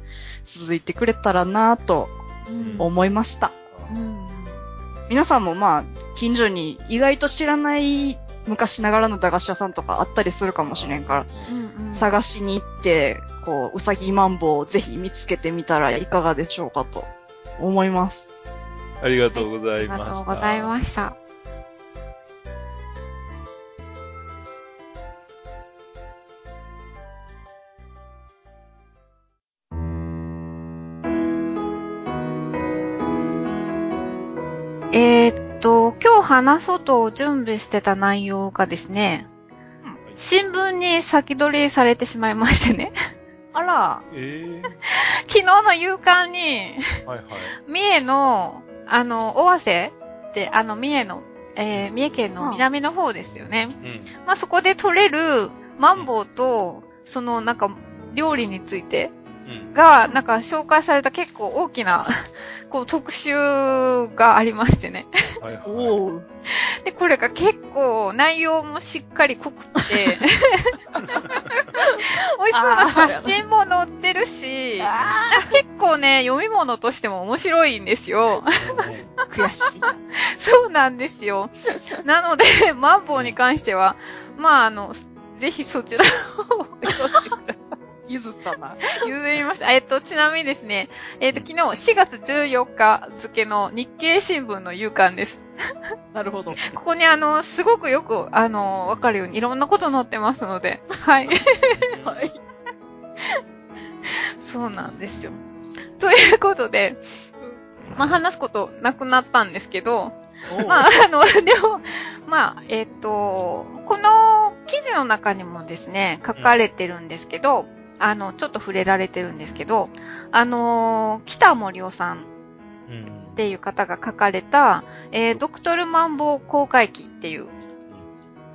続いてくれたらなとうん思いました。うん。皆さんもまあ、近所に意外と知らない昔ながらの駄菓子屋さんとかあったりするかもしれんから、うんうん。探しに行って、こう、うさぎマンボウをぜひ見つけてみたらいかがでしょうかと思います。ありがとうござありいました。がとうございました。えーっと、今日話そうと準備してた内容がですね、新聞に先取りされてしまいましてね。あら、え 昨日の夕刊に、えはいはい。三重の、あの、尾鷲って、あの、三重の、えー、三重県の南の方ですよね。うん。まあ、そこで取れるマンボウと、その、なんか、料理についてうん。が、なんか、紹介された結構大きな、こう、特集がありましてね。はいはい。で、これが結構、内容もしっかり濃くて、美味しそうな写真も載ってるし、結構ね、読み物としても面白いんですよ。悔しいな。そうなんですよ。なので、マンボウに関しては、まあ、あの、ぜひそちらを読んでください。譲ったな。譲りました。えっと、ちなみにですね、えっと、昨日4月14日付の日経新聞の夕刊です。なるほど。ここにあの、すごくよく、あの、わかるようにいろんなこと載ってますので、はい。はい。そうなんですよ。ということで、まあ、話すことなくなったんですけど、まあ、あの、でも、まあ、えっ、と、この記事の中にもですね、書かれてるんですけど、あの、ちょっと触れられてるんですけど、あの、北森夫さんうんっていう方が書かれた、えードクトルマンボウ公開記っていう、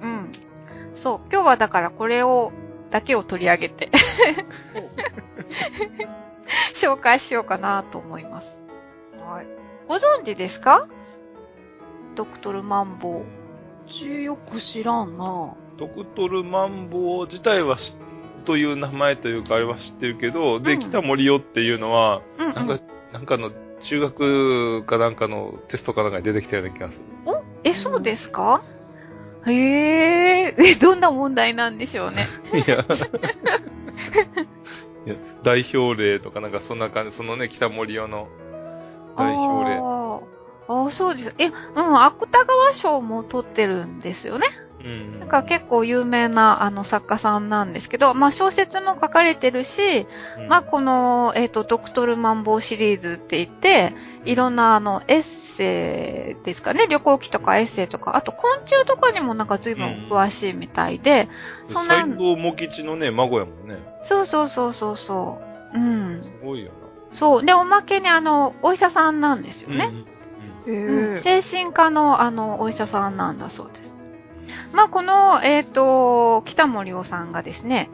うん。そう、今日はだからこれを、だけを取り上げて、紹介しようかなと思います。はい。ご存知ですか？ドクトルマンボウ。中よく知らんな。ドクトルマンボウ自体はしという名前というかあれは知ってるけど、で、うん北森よっていうのは、うん、うん。なんか、なんかの中学かなんかのテストかなんかに出てきたような気がする。お？え、そうですか？へえ、え、どんな問題なんでしょうね。いや。いや代表例とかなんかそんな感じ、そのね、北森用の、代表例。あーあー、そうです。え、うん、芥川賞も取ってるんですよね。うん。なんか結構有名なあの作家さんなんですけど、まあ小説も書かれてるし、うん、まあこの、えっ、と、ドクトルマンボウシリーズって言って、いろんなあのエッセイですかね、旅行記とかエッセイとか、あと昆虫とかにもなんか随分詳しいみたいで、そんな斎藤茂吉のね、孫やもんね。そうそうそうそうそう。うん。すごいよそう。で、おまけにあの、お医者さんなんですよな。ね。へうんえ。精神科のあの、お医者さんなんだそうです。まあ、この、えっ、と、北森夫さんがですね、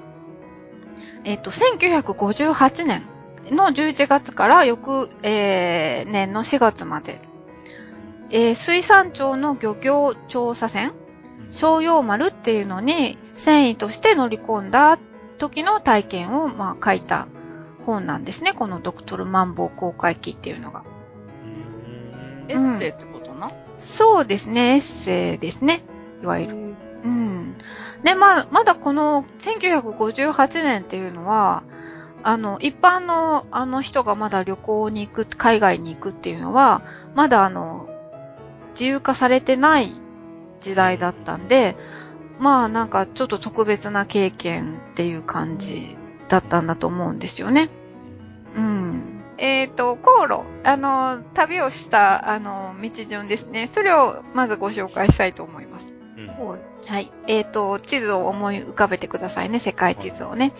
えっ、と、1958年の11月から翌、えー年の4月まで、えー水産庁の漁業調査船、商用丸っていうのに繊維として乗り込んだ時の体験を、まあ、書いた本なんですね。このドクトルマンボウ公開記っていうのが。うんエッセイってことな。そうですね、エッセイですね。いわゆる。うん。で、まあ、まだこの1958年っていうのは、あの、一般のあの人がまだ旅行に行く、海外に行くっていうのは、まだあの、自由化されてない時代だったんで、まあなんかちょっと特別な経験っていう感じだったんだと思うんですよね。うん。えっ、と、航路、あの、旅をした、あの、道順ですね。それをまずご紹介したいと思います。うんはい。はい。えっ、と、地図を思い浮かべてくださいね。世界地図をね。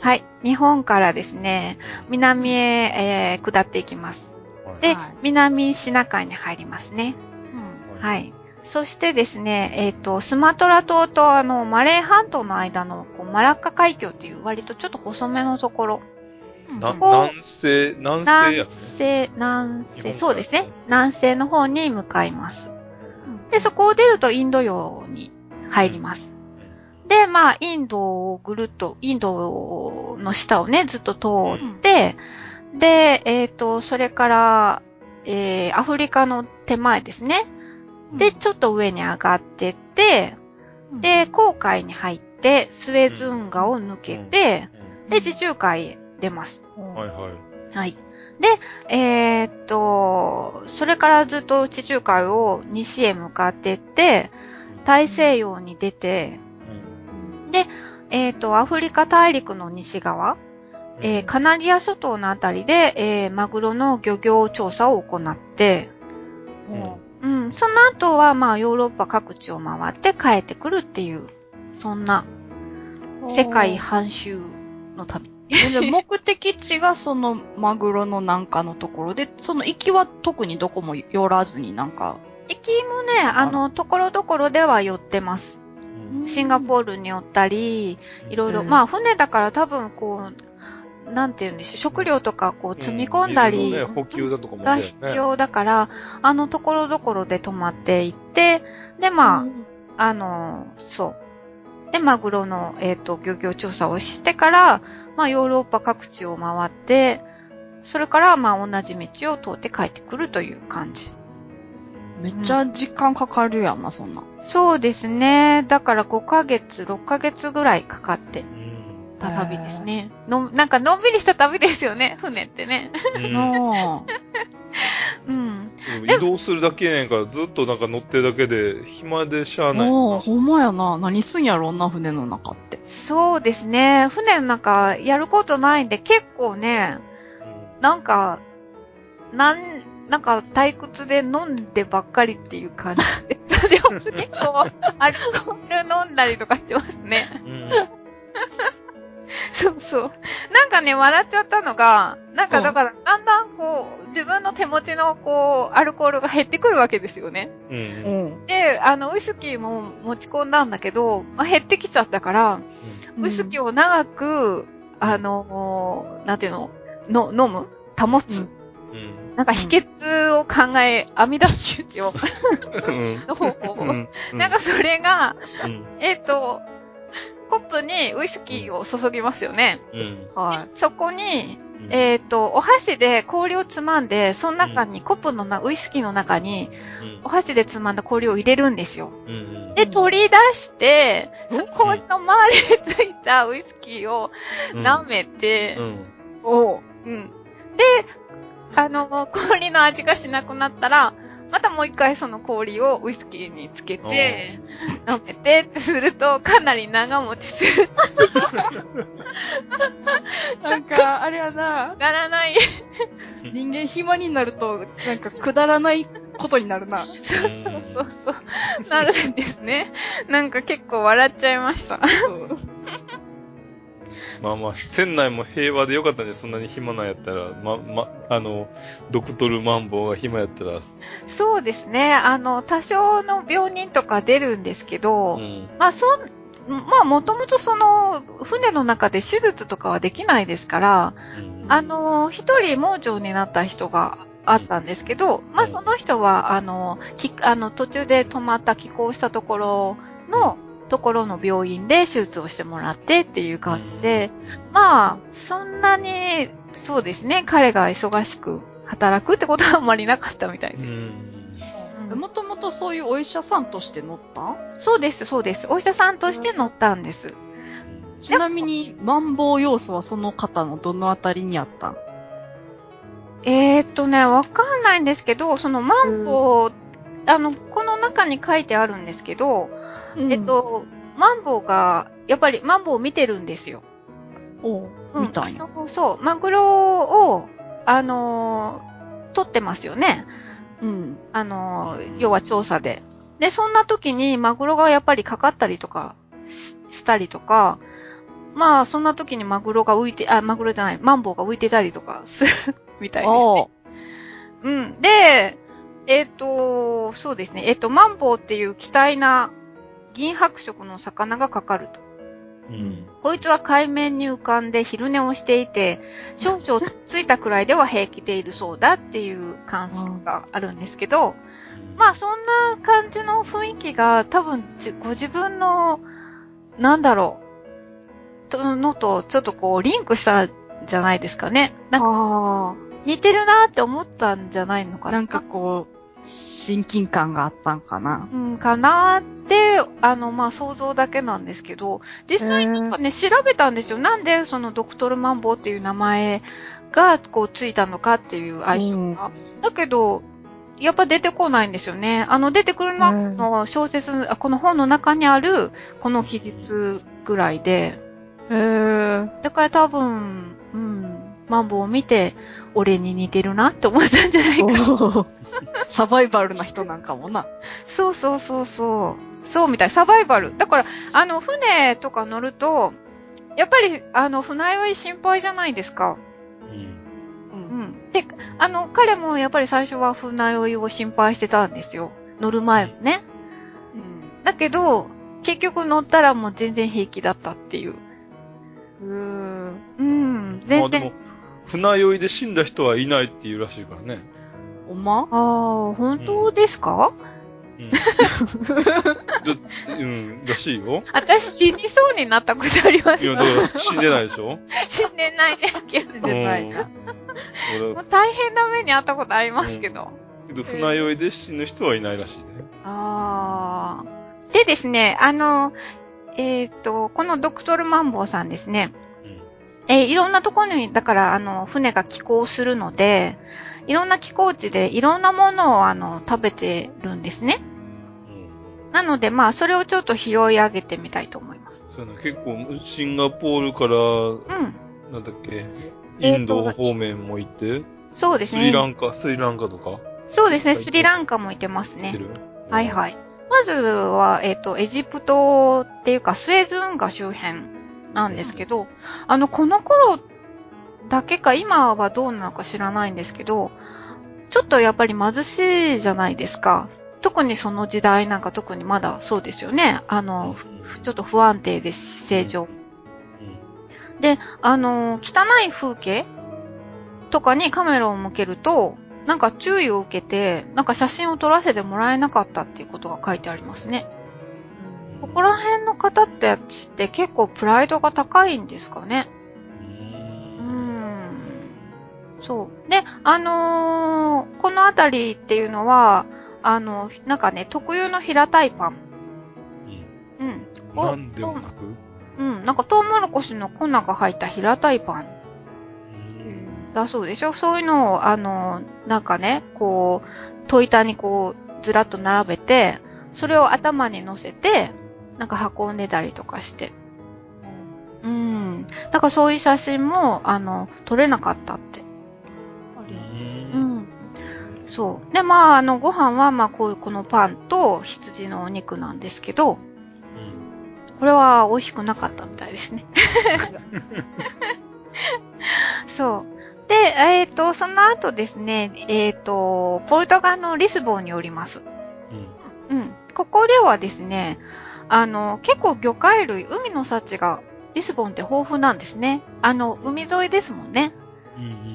ははい。日本からですね、南へ、えー下っていきます。はいで、はい南シナ海に入りますね。うん。はい。そしてですね、えっ、と、スマトラ島とあの、マレー半島の間の、こう、マラッカ海峡っていう割とちょっと細めのところ。こ南西、南西や南ね。西、南西、そうですね。南西の方に向かいます。で、そこを出るとインド洋に入ります。で、まあ、インドをぐるっと、インドの下をね、ずっと通って、で、えっ、と、それから、えー、アフリカの手前ですね。で、ちょっと上に上がってって、で、航海に入って、スエズ運河を抜けて、で、地中海へ出ます。うんはいはい。はい。で、えーっと、それからずっと地中海を西へ向かってって、大西洋に出て、えーっと、アフリカ大陸の西側、えーカナリア諸島のあたりで、えーマグロの漁業調査を行って、うん、その後は、まあ、ヨーロッパ各地を回って帰ってくるっていう、そんな世界半周の旅。で目的地がそのマグロのなんかのところで、その行きは特にどこも寄らずになんか、行きもね、あの、ところどころでは寄ってます。シンガポールに寄ったり、いろいろ、うん。まあ船だから多分こう、なんて言うんでしょう、食料とかこう積み込んだり補給だとかもがね必要だから、あのところどころで泊まっていって、でまあ、あの、そう。で、マグロの、えっ、と、漁業調査をしてから、まあヨーロッパ各地を回って、それからまあ同じ道を通って帰ってくるという感じ。めっちゃ時間かかるやんな、そんな。そうですね。だから5ヶ月、6ヶ月ぐらいかかってうんた旅ですね。の、なんかのんびりした旅ですよね、船ってね。うん。移動するだけやねんから、ずっとなんか乗ってるだけで、暇でしゃあないな。ほんまやな。何すんやろんな、船の中って。そうですね。船の中やることないんで結構ね、なんか、なん、なんか退屈で飲んでばっかりっていう感じです。でも結構アルコール飲んだりとかしてますね。うん そうそう。なんかね、笑っちゃったのが、なんかだから、だんだんこう、自分の手持ちのこう、アルコールが減ってくるわけですよね。うんうん。で、あの、ウイスキーも持ち込んだんだけど、まあ、減ってきちゃったから、ウイスキーを長く、あの、なんていうの、の、飲む？保つ、うん。うん。なんか秘訣を考え、編み出すんですよ。うん。の方法を。うん。なんかそれが、うん。えっ、と、コップにウイスキーを注ぎますよね。うんはい。そこに、うんえっ、と、お箸で氷をつまんで、その中に、コップのな、ウイスキーの中に、お箸でつまんだ氷を入れるんですよ。うんうんで、取り出して、その氷の周りについたウイスキーをうん舐めてう、んおうん。で、あの、氷の味がしなくなったら、またもう一回その氷をウイスキーにつけて、飲めてってすると、かなり長持ちする。なんか、あれやな、ならない。人間暇になると、なんかくだらないことになるな。そうそうそうそう。なるんですね。なんか結構笑っちゃいました。まあまあ、船内も平和でよかったね。そんなに暇なんやったら。ま、ま、あの、ドクトルマンボウが暇やったら。そうですね。あの、多少の病人とか出るんですけど、うん。まあ、そん、まあ、もともとその、船の中で手術とかはできないですから、うんあ、の、一人盲腸になった人があったんですけど、まあ、その人は、あの、き、あの、途中で止まった寄港したところの、ところの病院で手術をしてもらってっていう感じで、まあ、そんなに、そうですね、彼が忙しく働くってことはあんまりなかったみたいうです。もともとそういうお医者さんとして乗った？んそうです、そうです。お医者さんとして乗ったんです。ちなみに、マンボウ要素はその方のどのあたりにあった？んえー、っとね、わかんないんですけど、そのマンボウ、あの、この中に書いてあるんですけど、うんえっ、と、マンボウが、やっぱりマンボウを見てるんですよ。おううんみたいな。そう、マグロを、あのー取ってますよね。うん。あのー要は調査で。で、そんな時にマグロがやっぱりかかったりとかししたりとか、まあ、そんな時にマグロが浮いて、あ、マグロじゃない、マンボウが浮いてたりとかするみたいですね。おううん。で、えっ、と、そうですね。えっ、と、マンボウっていう奇体な銀白色の魚がかかると。うん。こいつは海面に浮かんで昼寝をしていて、少々ついたくらいでは平気でいるそうだっていう感想があるんですけど、まあそんな感じの雰囲気が多分じご自分の、なんだろう、とのとちょっとこうリンクしたんじゃないですかね。なんかあ似てるなって思ったんじゃないのかあ、な。なんかこう、親近感があったんかな。うん、かなーって、あの、まあ、想像だけなんですけど、実際にね、調べたんですよ。なんで、そのドクトルマンボウっていう名前が、こう、ついたのかっていう相性が。だけど、やっぱ出てこないんですよね。あの、出てくるのの小説、あこの本の中にある、この記述ぐらいで、へえ。だから多分、うん、マンボウを見て、俺に似てるなって思ったんじゃないか。サバイバルな人なんかもな。そうそうそうそう。そうみたい。サバイバル。だから、あの、船とか乗ると、やっぱり、あの、船酔い心配じゃないですか。うん。う。うんん。で、あの、彼もやっぱり最初は船酔いを心配してたんですよ。乗る前もね。うん。だけど、結局乗ったらもう全然平気だったっていう。うーん。うん。ま全然。あでも、船酔いで死んだ人はいないっていうらしいからね。おま？ああ、本当ですか、うん。だ うん、らしいよ。私死にそうになったことありますいや、だから死んでないでしょ？死んでないですけど。出てないな。俺 もう大変な目にあったことありますけど。けど船酔いで死ぬ人はいないらしいね。ああ。でですね、あの、えっ、と、このドクトルマンボウさんですね、うん。えーいろんなところに、だから、あの、船が寄港するので、いろんな寄港地でいろんなものを、あの、食べてるんですね。うん。なので、まあ、それをちょっと拾い上げてみたいと思います。そう結構、シンガポールから、うん。なんだっけ、インド方面も行って、そうですスリラね。ンカ、スリランカとか？そうですね、スリランカもいてますね。はいはい。まずは、えっ、と、エジプトっていうか、スエズ運河周辺なんですけど、あの、この頃だけか、今はどうなのか知らないんですけど、ちょっとやっぱり貧しいじゃないですか。特にその時代なんか特にまだそうですよね。あの、ふちょっと不安定です、政情。うん。で、あの、汚い風景とかにカメラを向けると、なんか注意を受けて、なんか写真を撮らせてもらえなかったっていうことが書いてありますね。ここら辺の方ってやつって結構プライドが高いんですかね。そう。で、あのーこのあたりっていうのは、あの、なんかね、特有の平たいパン。うんうん。なんでもなく？うん。なんかトウモロコシの粉が入った平たいパン。うんだそうでしょ？そういうのを、あの、なんかね、こう、戸板にこう、ずらっと並べて、それを頭に乗せて、なんか運んでたりとかして。うん。だからそういう写真も、あの、撮れなかったって。そう。で、まあ、あの、ご飯は、まあ、こういう、このパンと羊のお肉なんですけど、これは美味しくなかったみたいですね。そう。で、えっ、と、その後ですね、えっ、と、ポルトガルのリスボンにおります。うんうん。ここではですね、あの、結構魚介類、海の幸が、リスボンって豊富なんですね。あの、海沿いですもんね。うん。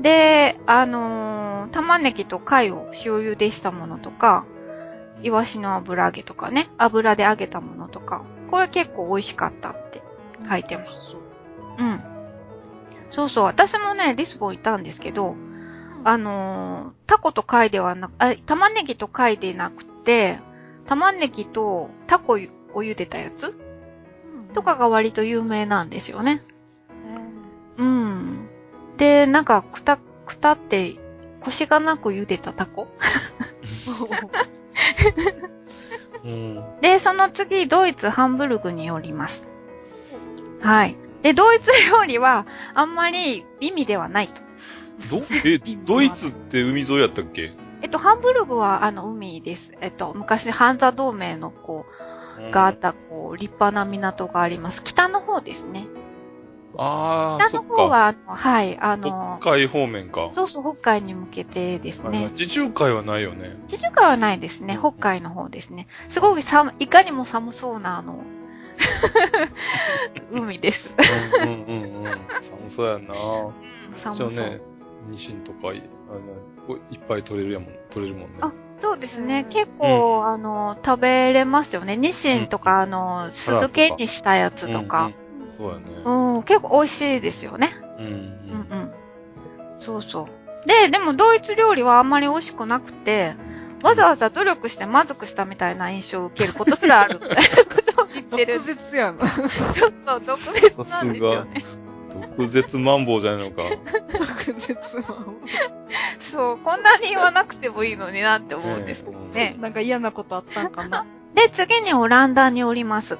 で、あのー玉ねぎと貝を塩茹でしたものとか、イワシの油揚げとかね、油で揚げたものとか、これ結構美味しかったって書いてます。うん。そうそう、私もね、リスボンいたんですけど、あのータコと貝ではなく、あ、玉ねぎと貝でなくて、玉ねぎとタコを茹でたやつとかが割と有名なんですよね。うん。で、なんか、くた、くたって、腰がなく茹でたタコ？うんで、その次、ドイツ、ハンブルグによります。はい。で、ドイツ料理は、あんまり美味ではないと。ど、え、ドイツって海沿いやったっけ？えっと、ハンブルグは、あの、海です。えっと、昔、ハンザ同盟の、こう、があった、こう、立派な港があります。北の方ですね。ああ、北の方は、はい、あのか。、北海方面か。そうそう、北海に向けてですね。地中海はないよね。地中海はないですね。北海の方ですね。すごく寒、いかにも寒そうな、あの、海です。うんうんうんうん。寒そうやんな。寒そう。じゃあね、ニシンとかい、あの、いっぱい取れるやもん、取れるもんね。あ、そうですね。うん結構、あの、食べれますよね。ニシンとか、あの、酢漬けにしたやつとか。うんうんそうやね。うん、結構美味しいですよね。うんううんん。そうそう。で、でもドイツ料理はあんまり美味しくなくて、わざわざ努力してまずくしたみたいな印象を受けることすらあるみたいなことを言ってる。毒舌やな。そうそう、毒舌なんですよね。毒舌マンボウじゃないのか。毒舌は。そう、こんなに言わなくてもいいのになって思うんですけどね。なんか嫌なことあったんかな。で、次にオランダにおります。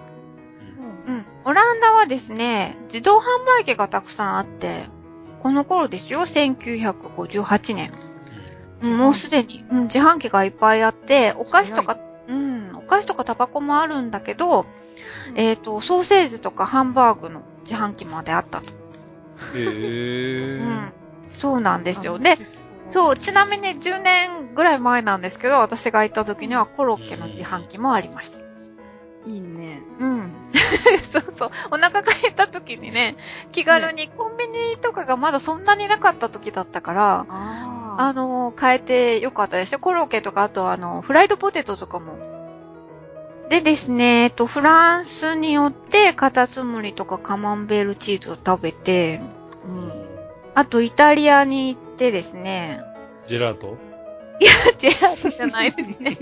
うん。オランダはですね、自動販売機がたくさんあって、この頃ですよ、1958年。うん、もうすでに、うん、自販機がいっぱいあって、お菓子とか、うん、お菓子とかタバコもあるんだけど、えっ、と、ソーセージとかハンバーグの自販機まであったと。へえ。うん。そうなんですよ。で、そう、ちなみに10年ぐらい前なんですけど、私が行った時にはコロッケの自販機もありました。いいね。うん。そうそう。お腹が減った時にね、気軽にコンビニとかがまだそんなになかった時だったから、ああの、変えてよかったですよ。コロッケとか、あとあの、フライドポテトとかも。でですね、えっと、フランスによってカタツムリとかカマンベールチーズを食べて、う。うんんあとイタリアに行ってですね、ジェラート？ジェラートじゃないですね。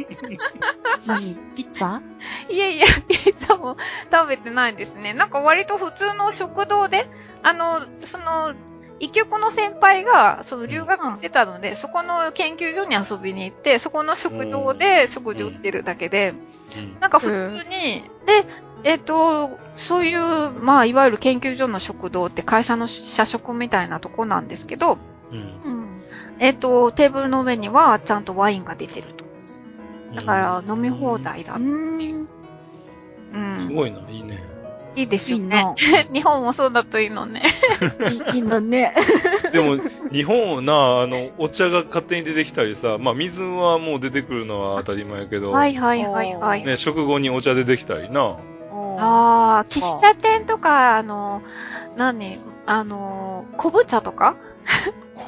何ピッツァ？いやいや、ピザも食べてないんですね。なんか割と普通の食堂で、あの、その、一局の先輩が、その留学してたので、そこの研究所に遊びに行って、そこの食堂で食事をしてるだけで、うん。なんか普通に、で、えっ、と、そういう、まあ、いわゆる研究所の食堂って会社の社食みたいなとこなんですけど、うん。うん。えっ、と、テーブルの上にはちゃんとワインが出てると。だから、飲み放題だ。うーん。うん。すごいな、いいね。いいですいいよね。な。日本もそうだといいのね。いいいのね。でも、日本はな、あの、お茶が勝手に出てきたりさ、まあ、水はもう出てくるのは当たり前やけど、はいはいはいはい。ね、食後にお茶出てきたりな。ああ、喫茶店とか、あの、何？あの、昆布茶とか？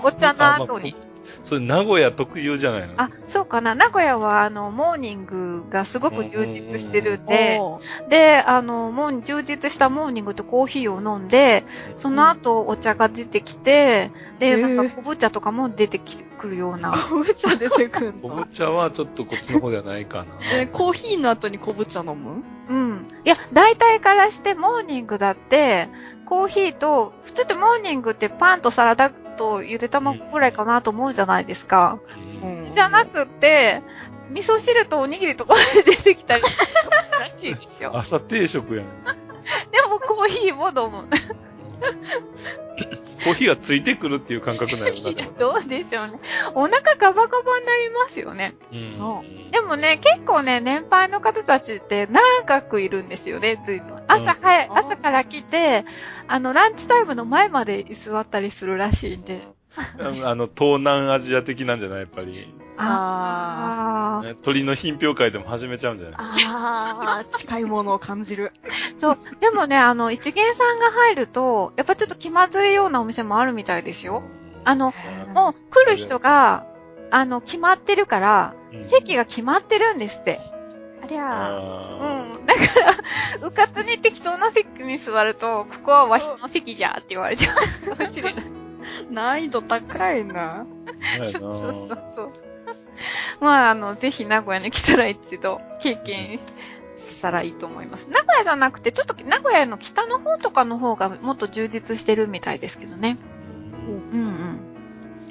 お茶の後に。それ名古屋特有じゃないの？あ、そうかな。名古屋は、あの、モーニングがすごく充実してるんで、で、あの、もう充実したモーニングとコーヒーを飲んで、その後お茶が出てきて、で、なんか昆布茶とかも出てきくるような。昆布茶出てくる昆の布茶はちょっとこっちの方ではないかな。え、コーヒーの後に昆布茶飲む？うん。いや、大体からしてモーニングだって、コーヒーと、普通ってモーニングってパンとサラダとゆで卵ぐらいかなと思うじゃないですか。うんじゃなくって、味噌汁とおにぎりとかで出てきたりするらしいですよ。朝定食やん。でもコーヒーも飲む。コーヒーがついてくるっていう感覚なのいや、どうでしょうね。お腹ガバガバになりますよね。うん。でもね、結構ね、年配の方たちって長くいるんですよね、ずいぶん。朝早い、うん朝から来て、あの、ランチタイムの前まで居座ったりするらしいんで。あの、東南アジア的なんじゃない？やっぱり。あね鳥の品評会でも始めちゃうんじゃない？あー、近いものを感じる。あ、そう。でもね、あの、一元さんが入ると、やっぱちょっと気まずいようなお店もあるみたいですよ。あの、もう来る人が、あの、決まってるから、うん席が決まってるんですって。ありゃー。うあん。だから、うかつに適当な席に座ると、ここはわしの席じゃって言われちゃうかもしれない。難易度高いな。ーそうそうそうそう。まあ、あの、ぜひ名古屋に来たら一度経験したらいいと思います。名古屋じゃなくて、ちょっと名古屋の北の方とかの方がもっと充実してるみたいですけどね。うんうん。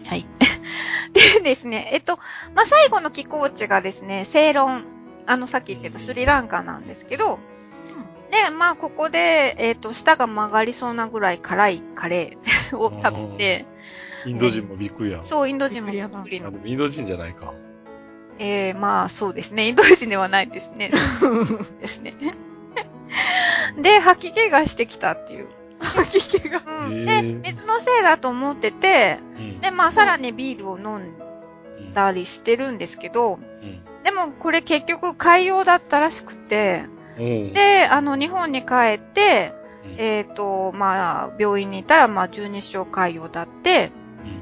はい。でですね、えっと、まあ、最後の寄港地がですね、セイロン。あの、さっき言ってたスリランカなんですけど、で、まあ、ここで、えっ、と、舌が曲がりそうなぐらい辛いカレーを食べて、インド人もびっくりやん。そう、インド人もびびっくりインド人じゃないか。えー、まあ、そうですね。インド人ではないですね。ですね。で、吐き気がしてきたっていう。吐き気が。うん、へで、ー水のせいだと思ってて、うんで、まあ、さらにビールを飲んだりしてるんですけど、うんでもこれ結局海洋だったらしくて、うんで、あの、日本に帰って、うんえっ、と、まあ、病院にいたら、まあ、十二指腸潰瘍だって、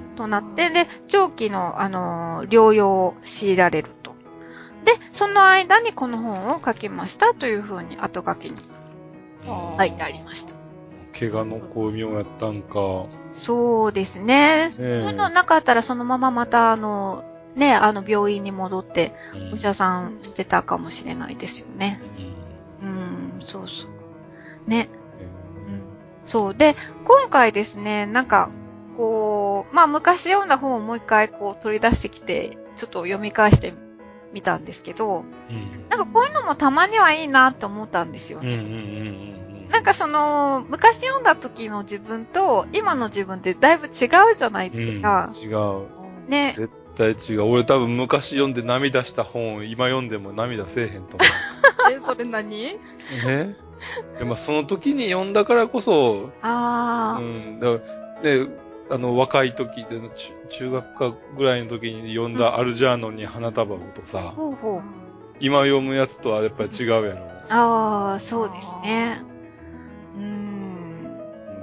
うんとなって、で、長期の、あのー療養を強いられると。で、その間にこの本を書きましたというふうに後書きに書いてありました。怪我の巧妙やったんか。そうですね。そうえいうのなかったらそのまままた、あの、ね、あの病院に戻ってうんお医者さんしてたかもしれないですよね。うんうん、そうそう。ね。うんそう。で、今回ですね、なんか、こう、まあ昔読んだ本をもう一回こう取り出してきて、ちょっと読み返してみたんですけど、うんなんかこういうのもたまにはいいなって思ったんですよね。うんうんうんうんなんかその、昔読んだ時の自分と今の自分ってだいぶ違うじゃないですか。うん違う。ね。絶対違う。俺多分昔読んで涙した本を今読んでも涙せえへんと思 え、それ何？う。え？でもその時に読んだからこそ、ああ、うん、だで、あの、若い時で、中中学科ぐらいの時に読んだアルジャーノンに花束をとさ、ほうほう。今読むやつとはやっぱり違うやろ。ああ、そうですね。うーん。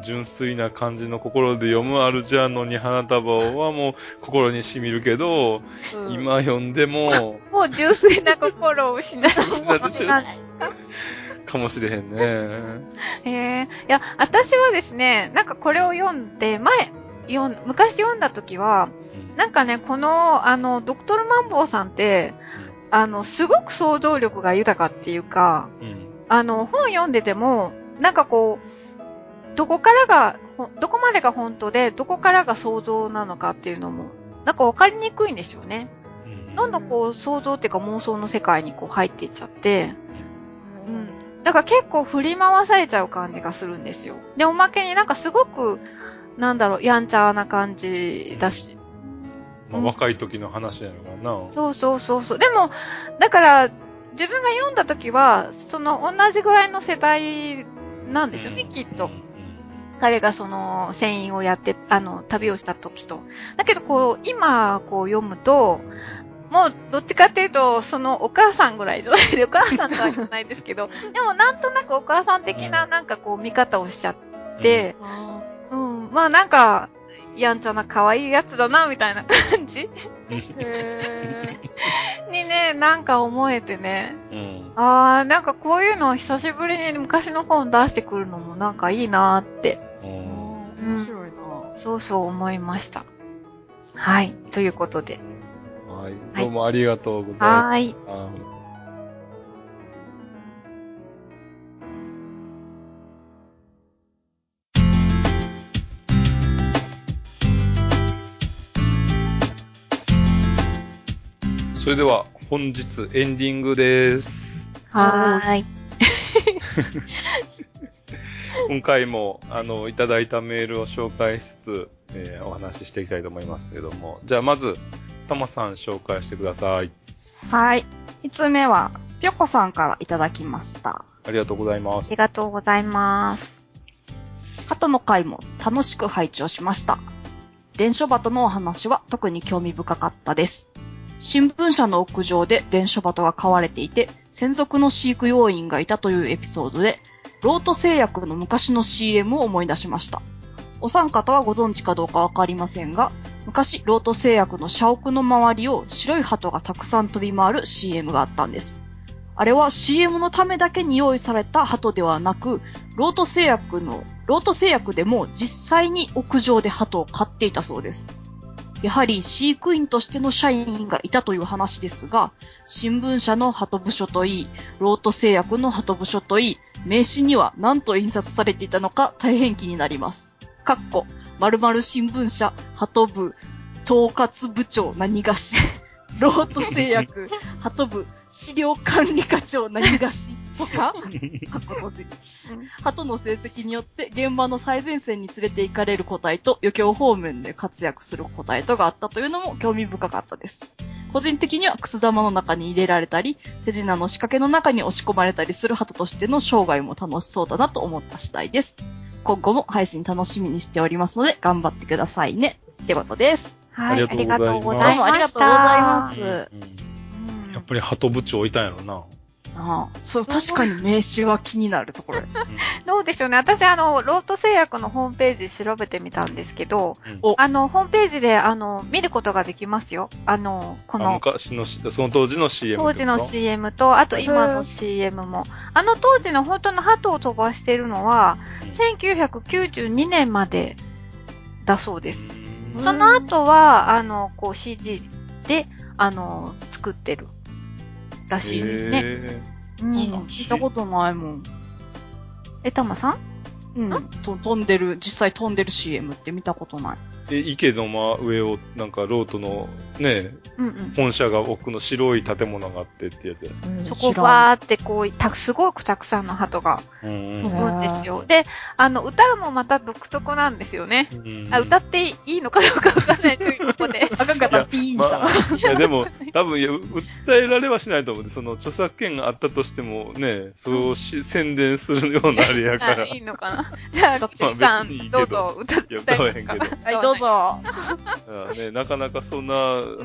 純粋な感じの心で読むアルジャーノンに花束をはもう心に染みるけど、うん今読んでも、もう純粋な心を失う。失ってしまうかもしれへんね。へえ。いや、私はですね、なんかこれを読んで、前、読ん昔読んだ時は、なんかね、この、あの、ドクトルマンボウさんって、あの、すごく想像力が豊かっていうか、うん。あの、本読んでても、なんかこう、どこからが、ほどこまでが本当で、どこからが想像なのかっていうのも、なんかわかりにくいんですよね。うん。どんどんこう、想像っていうか妄想の世界にこう入っていっちゃって、うん。だから結構振り回されちゃう感じがするんですよ。で、おまけになんかすごく、なんだろう、やんちゃな感じだし。まあ、若い時の話やのかな。そうそうそうそう。でも、だから、自分が読んだ時は、その同じぐらいの世代なんですよね、きっと。彼がその、船員をやって、あの、旅をした時と。だけど、こう、今、こう読むと、もう、どっちかっていうと、そのお母さんぐらいじゃないで、お母さんとは言わないですけど、でもなんとなくお母さん的ななんかこう見方をしちゃって、あうん、まあなんか、やんちゃな可愛いやつだな、みたいな感じへにね、なんか思えてね。うん。あー、なんかこういうの久しぶりに昔の本出してくるのもなんかいいなーって、うー。ん。面白いな。そうそう思いました。はい。ということで。はい。どうもありがとうございまはーい。す。はいそれでは本日エンディングです。はーい。今回も、あの、いただいたメールを紹介しつつ、えーお話ししていきたいと思いますけども。じゃあ、まず、たまさん紹介してください。はい。5つ目は、ぴょこさんからいただきました。ありがとうございますあり。がとうございます。鳩の会も楽しく拝聴しました。伝書鳩のお話は特に興味深かったです。新聞社の屋上で伝書鳩が飼われていて、専属の飼育要員がいたというエピソードで、ロート製薬の昔の CM を思い出しました。お三方はご存知かどうかわかりませんが、昔、ロート製薬の社屋の周りを白い鳩がたくさん飛び回る CM があったんです。あれは CM のためだけに用意された鳩ではなく、ロート製薬の、ロート製薬でも実際に屋上で鳩を飼っていたそうです。やはり飼育員としての社員がいたという話ですが、新聞社の鳩部署といい、ロート製薬の鳩部署といい、名刺には何と印刷されていたのか大変気になります。かっこ、〇〇新聞社、鳩部、統括部長何がし、ロート製薬、鳩部、資料管理課長何がし、とか。鳩の成績によって現場の最前線に連れて行かれる個体と余興方面で活躍する個体とがあったというのも興味深かったです。個人的にはくす玉の中に入れられたり、手品の仕掛けの中に押し込まれたりする鳩としての生涯も楽しそうだなと思った次第です。今後も配信楽しみにしておりますので頑張ってくださいね。ってことです。はい。あありがとうございました。どうもありがとうございます。うんうんうんやっぱり鳩部長いたんやろな。ああ、そう、確かに名刺は気になるところ。どうでしょうね。私、あの、ロート製薬のホームページ調べてみたんですけど、うんおあの、ホームページで、あの、見ることができますよ。あの、こあの、昔のし、その当時の CM 当時の CM と、あと今の CM も。あの当時の本当の鳩を飛ばしてるのは、1992年までだそうです。うんその後は、あの、こう CG で、あの、作ってるらしいですね。へうん。見たことないもん。え、たまさん？うん。と飛んでる、実際飛んでる CM って見たことない。ーで、池の真上を、なんか、ロートの、ね、うんうん。本社が奥の白い建物があってってやつや。そこバーってこう、たすごくたくさんの鳩がうん飛ぶんですよ。で、あの、歌もまた独特なんですよね。うんあ、歌っていいのかどうかわかんないですけど、ここで。あかんかったらピーにした。まあ、いやでも、多分いや、う訴えられはしないと思うんで、その著作権があったとしてもね、そうし、宣伝するようなあれやか あら。いいのかな じゃあ、まあ P さんどどうぞ歌っていや、歌わへんけど。はい、どう。ぞ。あね、なかなかそんな、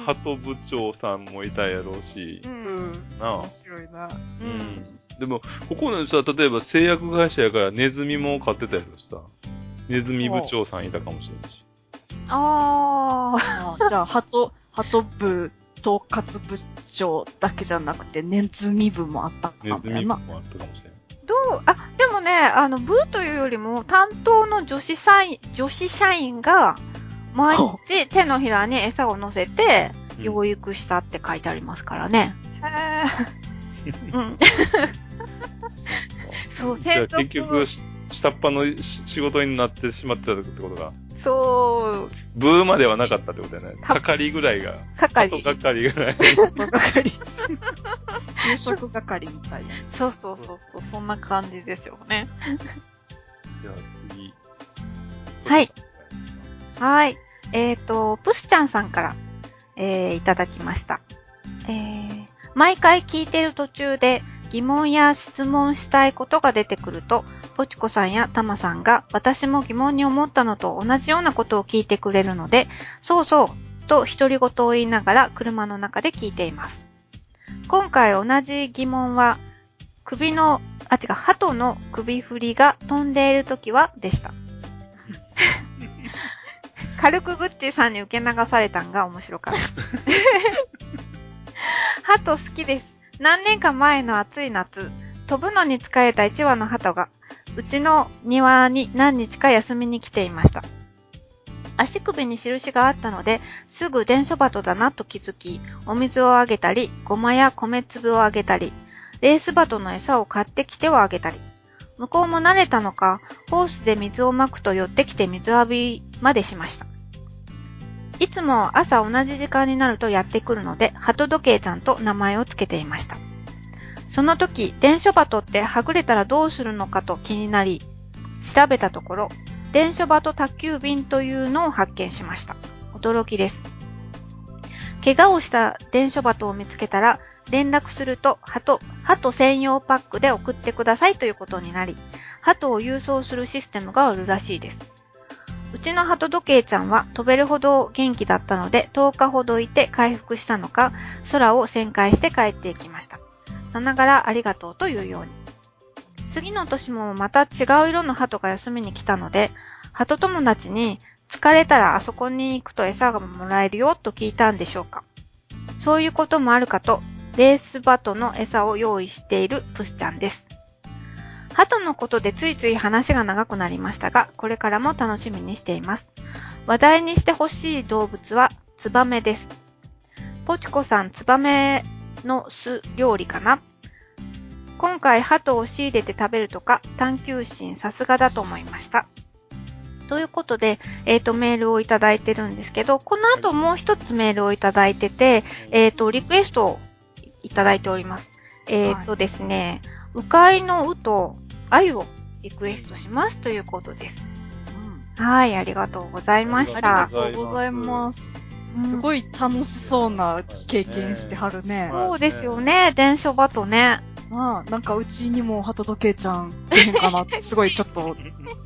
鳩部長さんもいたやろうしう、。うんん。なあ面。白いな。うん。でも、ここのさ、例えば製薬会社やからネズミも飼ってたやろしさ。ネズミ部長さんいたかもしれないし。あー。あじゃあ、鳩、鳩部統括部長だけじゃなくて、ネズミ部もあったかネズもやな。ミ部もあったかもしれない。どう、あ、でもね、あの、ブーというよりも、担当の女子社員、女子社員が、毎日手のひらに餌を乗せて、うん。養育したって書いてありますからね。へうん。そう、じゃあ専属結局、し下っ端のし仕事になってしまってたってことが、そう、ブーまではなかったってことだよね。た係ぐらいが。係後。係ぐらい。係。給食係みたいな。そうそうそうそう、そんな感じですよね。じゃあ次。はい。はい。えっ、と、プスちゃんさんから、えー、いただきました。えー、毎回聞いてる途中で疑問や質問したいことが出てくると、ポチコさんやタマさんが私も疑問に思ったのと同じようなことを聞いてくれるので、そうそう、と独り言を言いながら車の中で聞いています。今回同じ疑問は、首の、あ、違う、鳩の首振りが飛んでいるときはでした。軽くグッチーさんに受け流されたんが面白かった。ハト好きです。何年か前の暑い夏、飛ぶのに疲れた1羽のハトが、うちの庭に何日か休みに来ていました。足首に印があったので、すぐ伝書バトだなと気づき、お水をあげたり、ごまや米粒をあげたり、レースバトの餌を買ってきてをあげたり。向こうも慣れたのか、ホースで水をまくと寄ってきて水浴びまでしました。いつも朝同じ時間になるとやってくるので、鳩時計ちゃんと名前をつけていました。その時、電書バトってはぐれたらどうするのかと気になり、調べたところ、電書バト宅急便というのを発見しました。驚きです。怪我をした電書バトを見つけたら、連絡すると、鳩、鳩専用パックで送ってくださいということになり、鳩を郵送するシステムがあるらしいです。うちの鳩時計ちゃんは飛べるほど元気だったので10日ほどいて回復したのか空を旋回して帰っていきました。さながらありがとうというように。次の年もまた違う色の鳩が休みに来たので、鳩友達に疲れたらあそこに行くと餌がもらえるよと聞いたんでしょうか。そういうこともあるかと、レースバトの餌を用意しているプスちゃんです。鳩のことでついつい話が長くなりましたが、これからも楽しみにしています。話題にしてほしい動物はツバメです。ポチコさん、ツバメの巣料理かな今回鳩を仕入れて食べるとか探求心さすがだと思いました。ということで、えっ、と、メールをいただいてるんですけど、この後もう一つメールをいただいてて、えっ、と、リクエストをいただいております。えっ、とですね、うかいのうとあゆをリクエストしますということです。はい、ありがとうございましあたり。がとうございます。すごい楽しそうな経験してはるね。そうですよね、電書バトね。まあ、なんかうちにも鳩時計ちゃん出へんかなって、すごいちょっと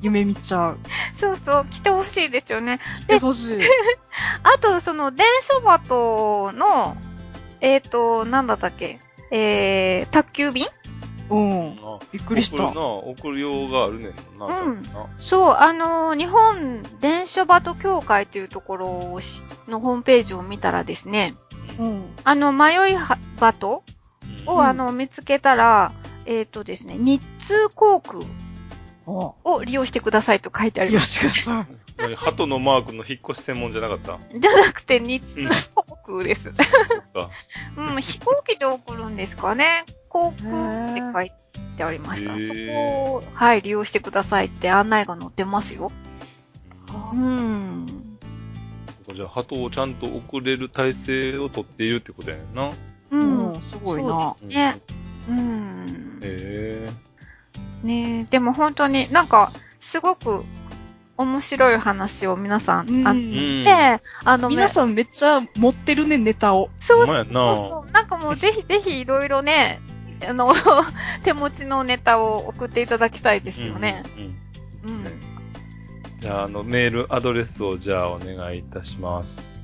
夢見ちゃう。そうそう、来てほしいですよね。来てほしい。あと、その、電書バトの、えっ、と、なんだったっけ？えー、宅急便？うん。びっくりした送るな、送る用があるねんな。うん多分なそう、あのー日本電書バト協会というところをしのホームページを見たらですね、うん。あの、迷いはバトを、うんあの、見つけたら、えっ、とですね、日通航空おを利用してくださいと書いてありよます。しください。何鳩のマークの引っ越し専門じゃなかった？じゃなくて、日通航空です。うん、飛行機で送るんですかね。航空って書いてありました。そこを、はい、利用してくださいって案内が載ってますよ。うん。じゃあ、鳩をちゃんと送れる体制を取っているってことやねんな。うん。うん、すごいな。そうですね。うん。へえ。ねえ、でも本当になんか、すごく面白い話を皆さん、うんあうん。で、あの、皆さんめっちゃ持ってるね、ネタを。そうそうそうそう。なんかもうぜひぜひいろいろね、あの、手持ちのネタを送っていただきたいですよね。うん。うん。うん。じゃあ、あの、メールアドレスをじゃあお願いいたします。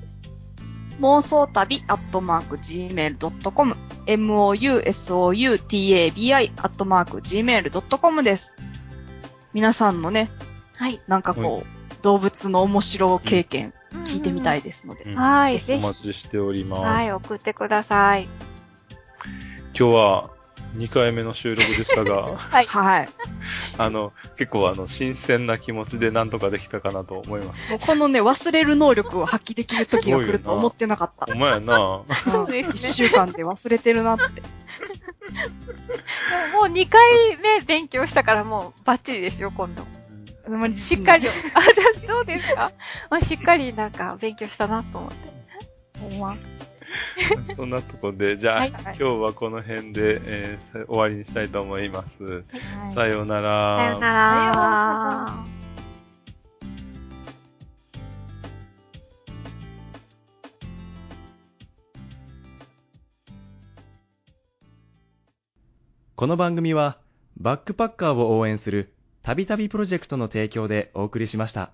妄想旅アットマーク gmail.com mousoutabi アットマーク gmail.com です。皆さんのね、はい。なんかこう、動物の面白経験聞いてみたいですので。うんはい、ぜおひ、待ちしております。はい、送ってください。今日は2回目の収録でしたが、はい。はい。あの、結構あの、新鮮な気持ちでなんとかできたかなと思います。もうこのね、忘れる能力を発揮できる時が来ると思ってなかった。ほんまやな そうですね一週間で忘れてるなって。もう2回目勉強したからもうバッチリですよ、今度。しっかり。あ、じゃあどうですか？まあ、しっかりなんか勉強したなと思って。ほんま。そんなとこで、じゃあ、はい今日はこの辺で、えーさ終わりにしたいと思います。はいさようなら。さよなら。この番組はバックパッカーを応援するたびたびプロジェクトの提供でお送りしました。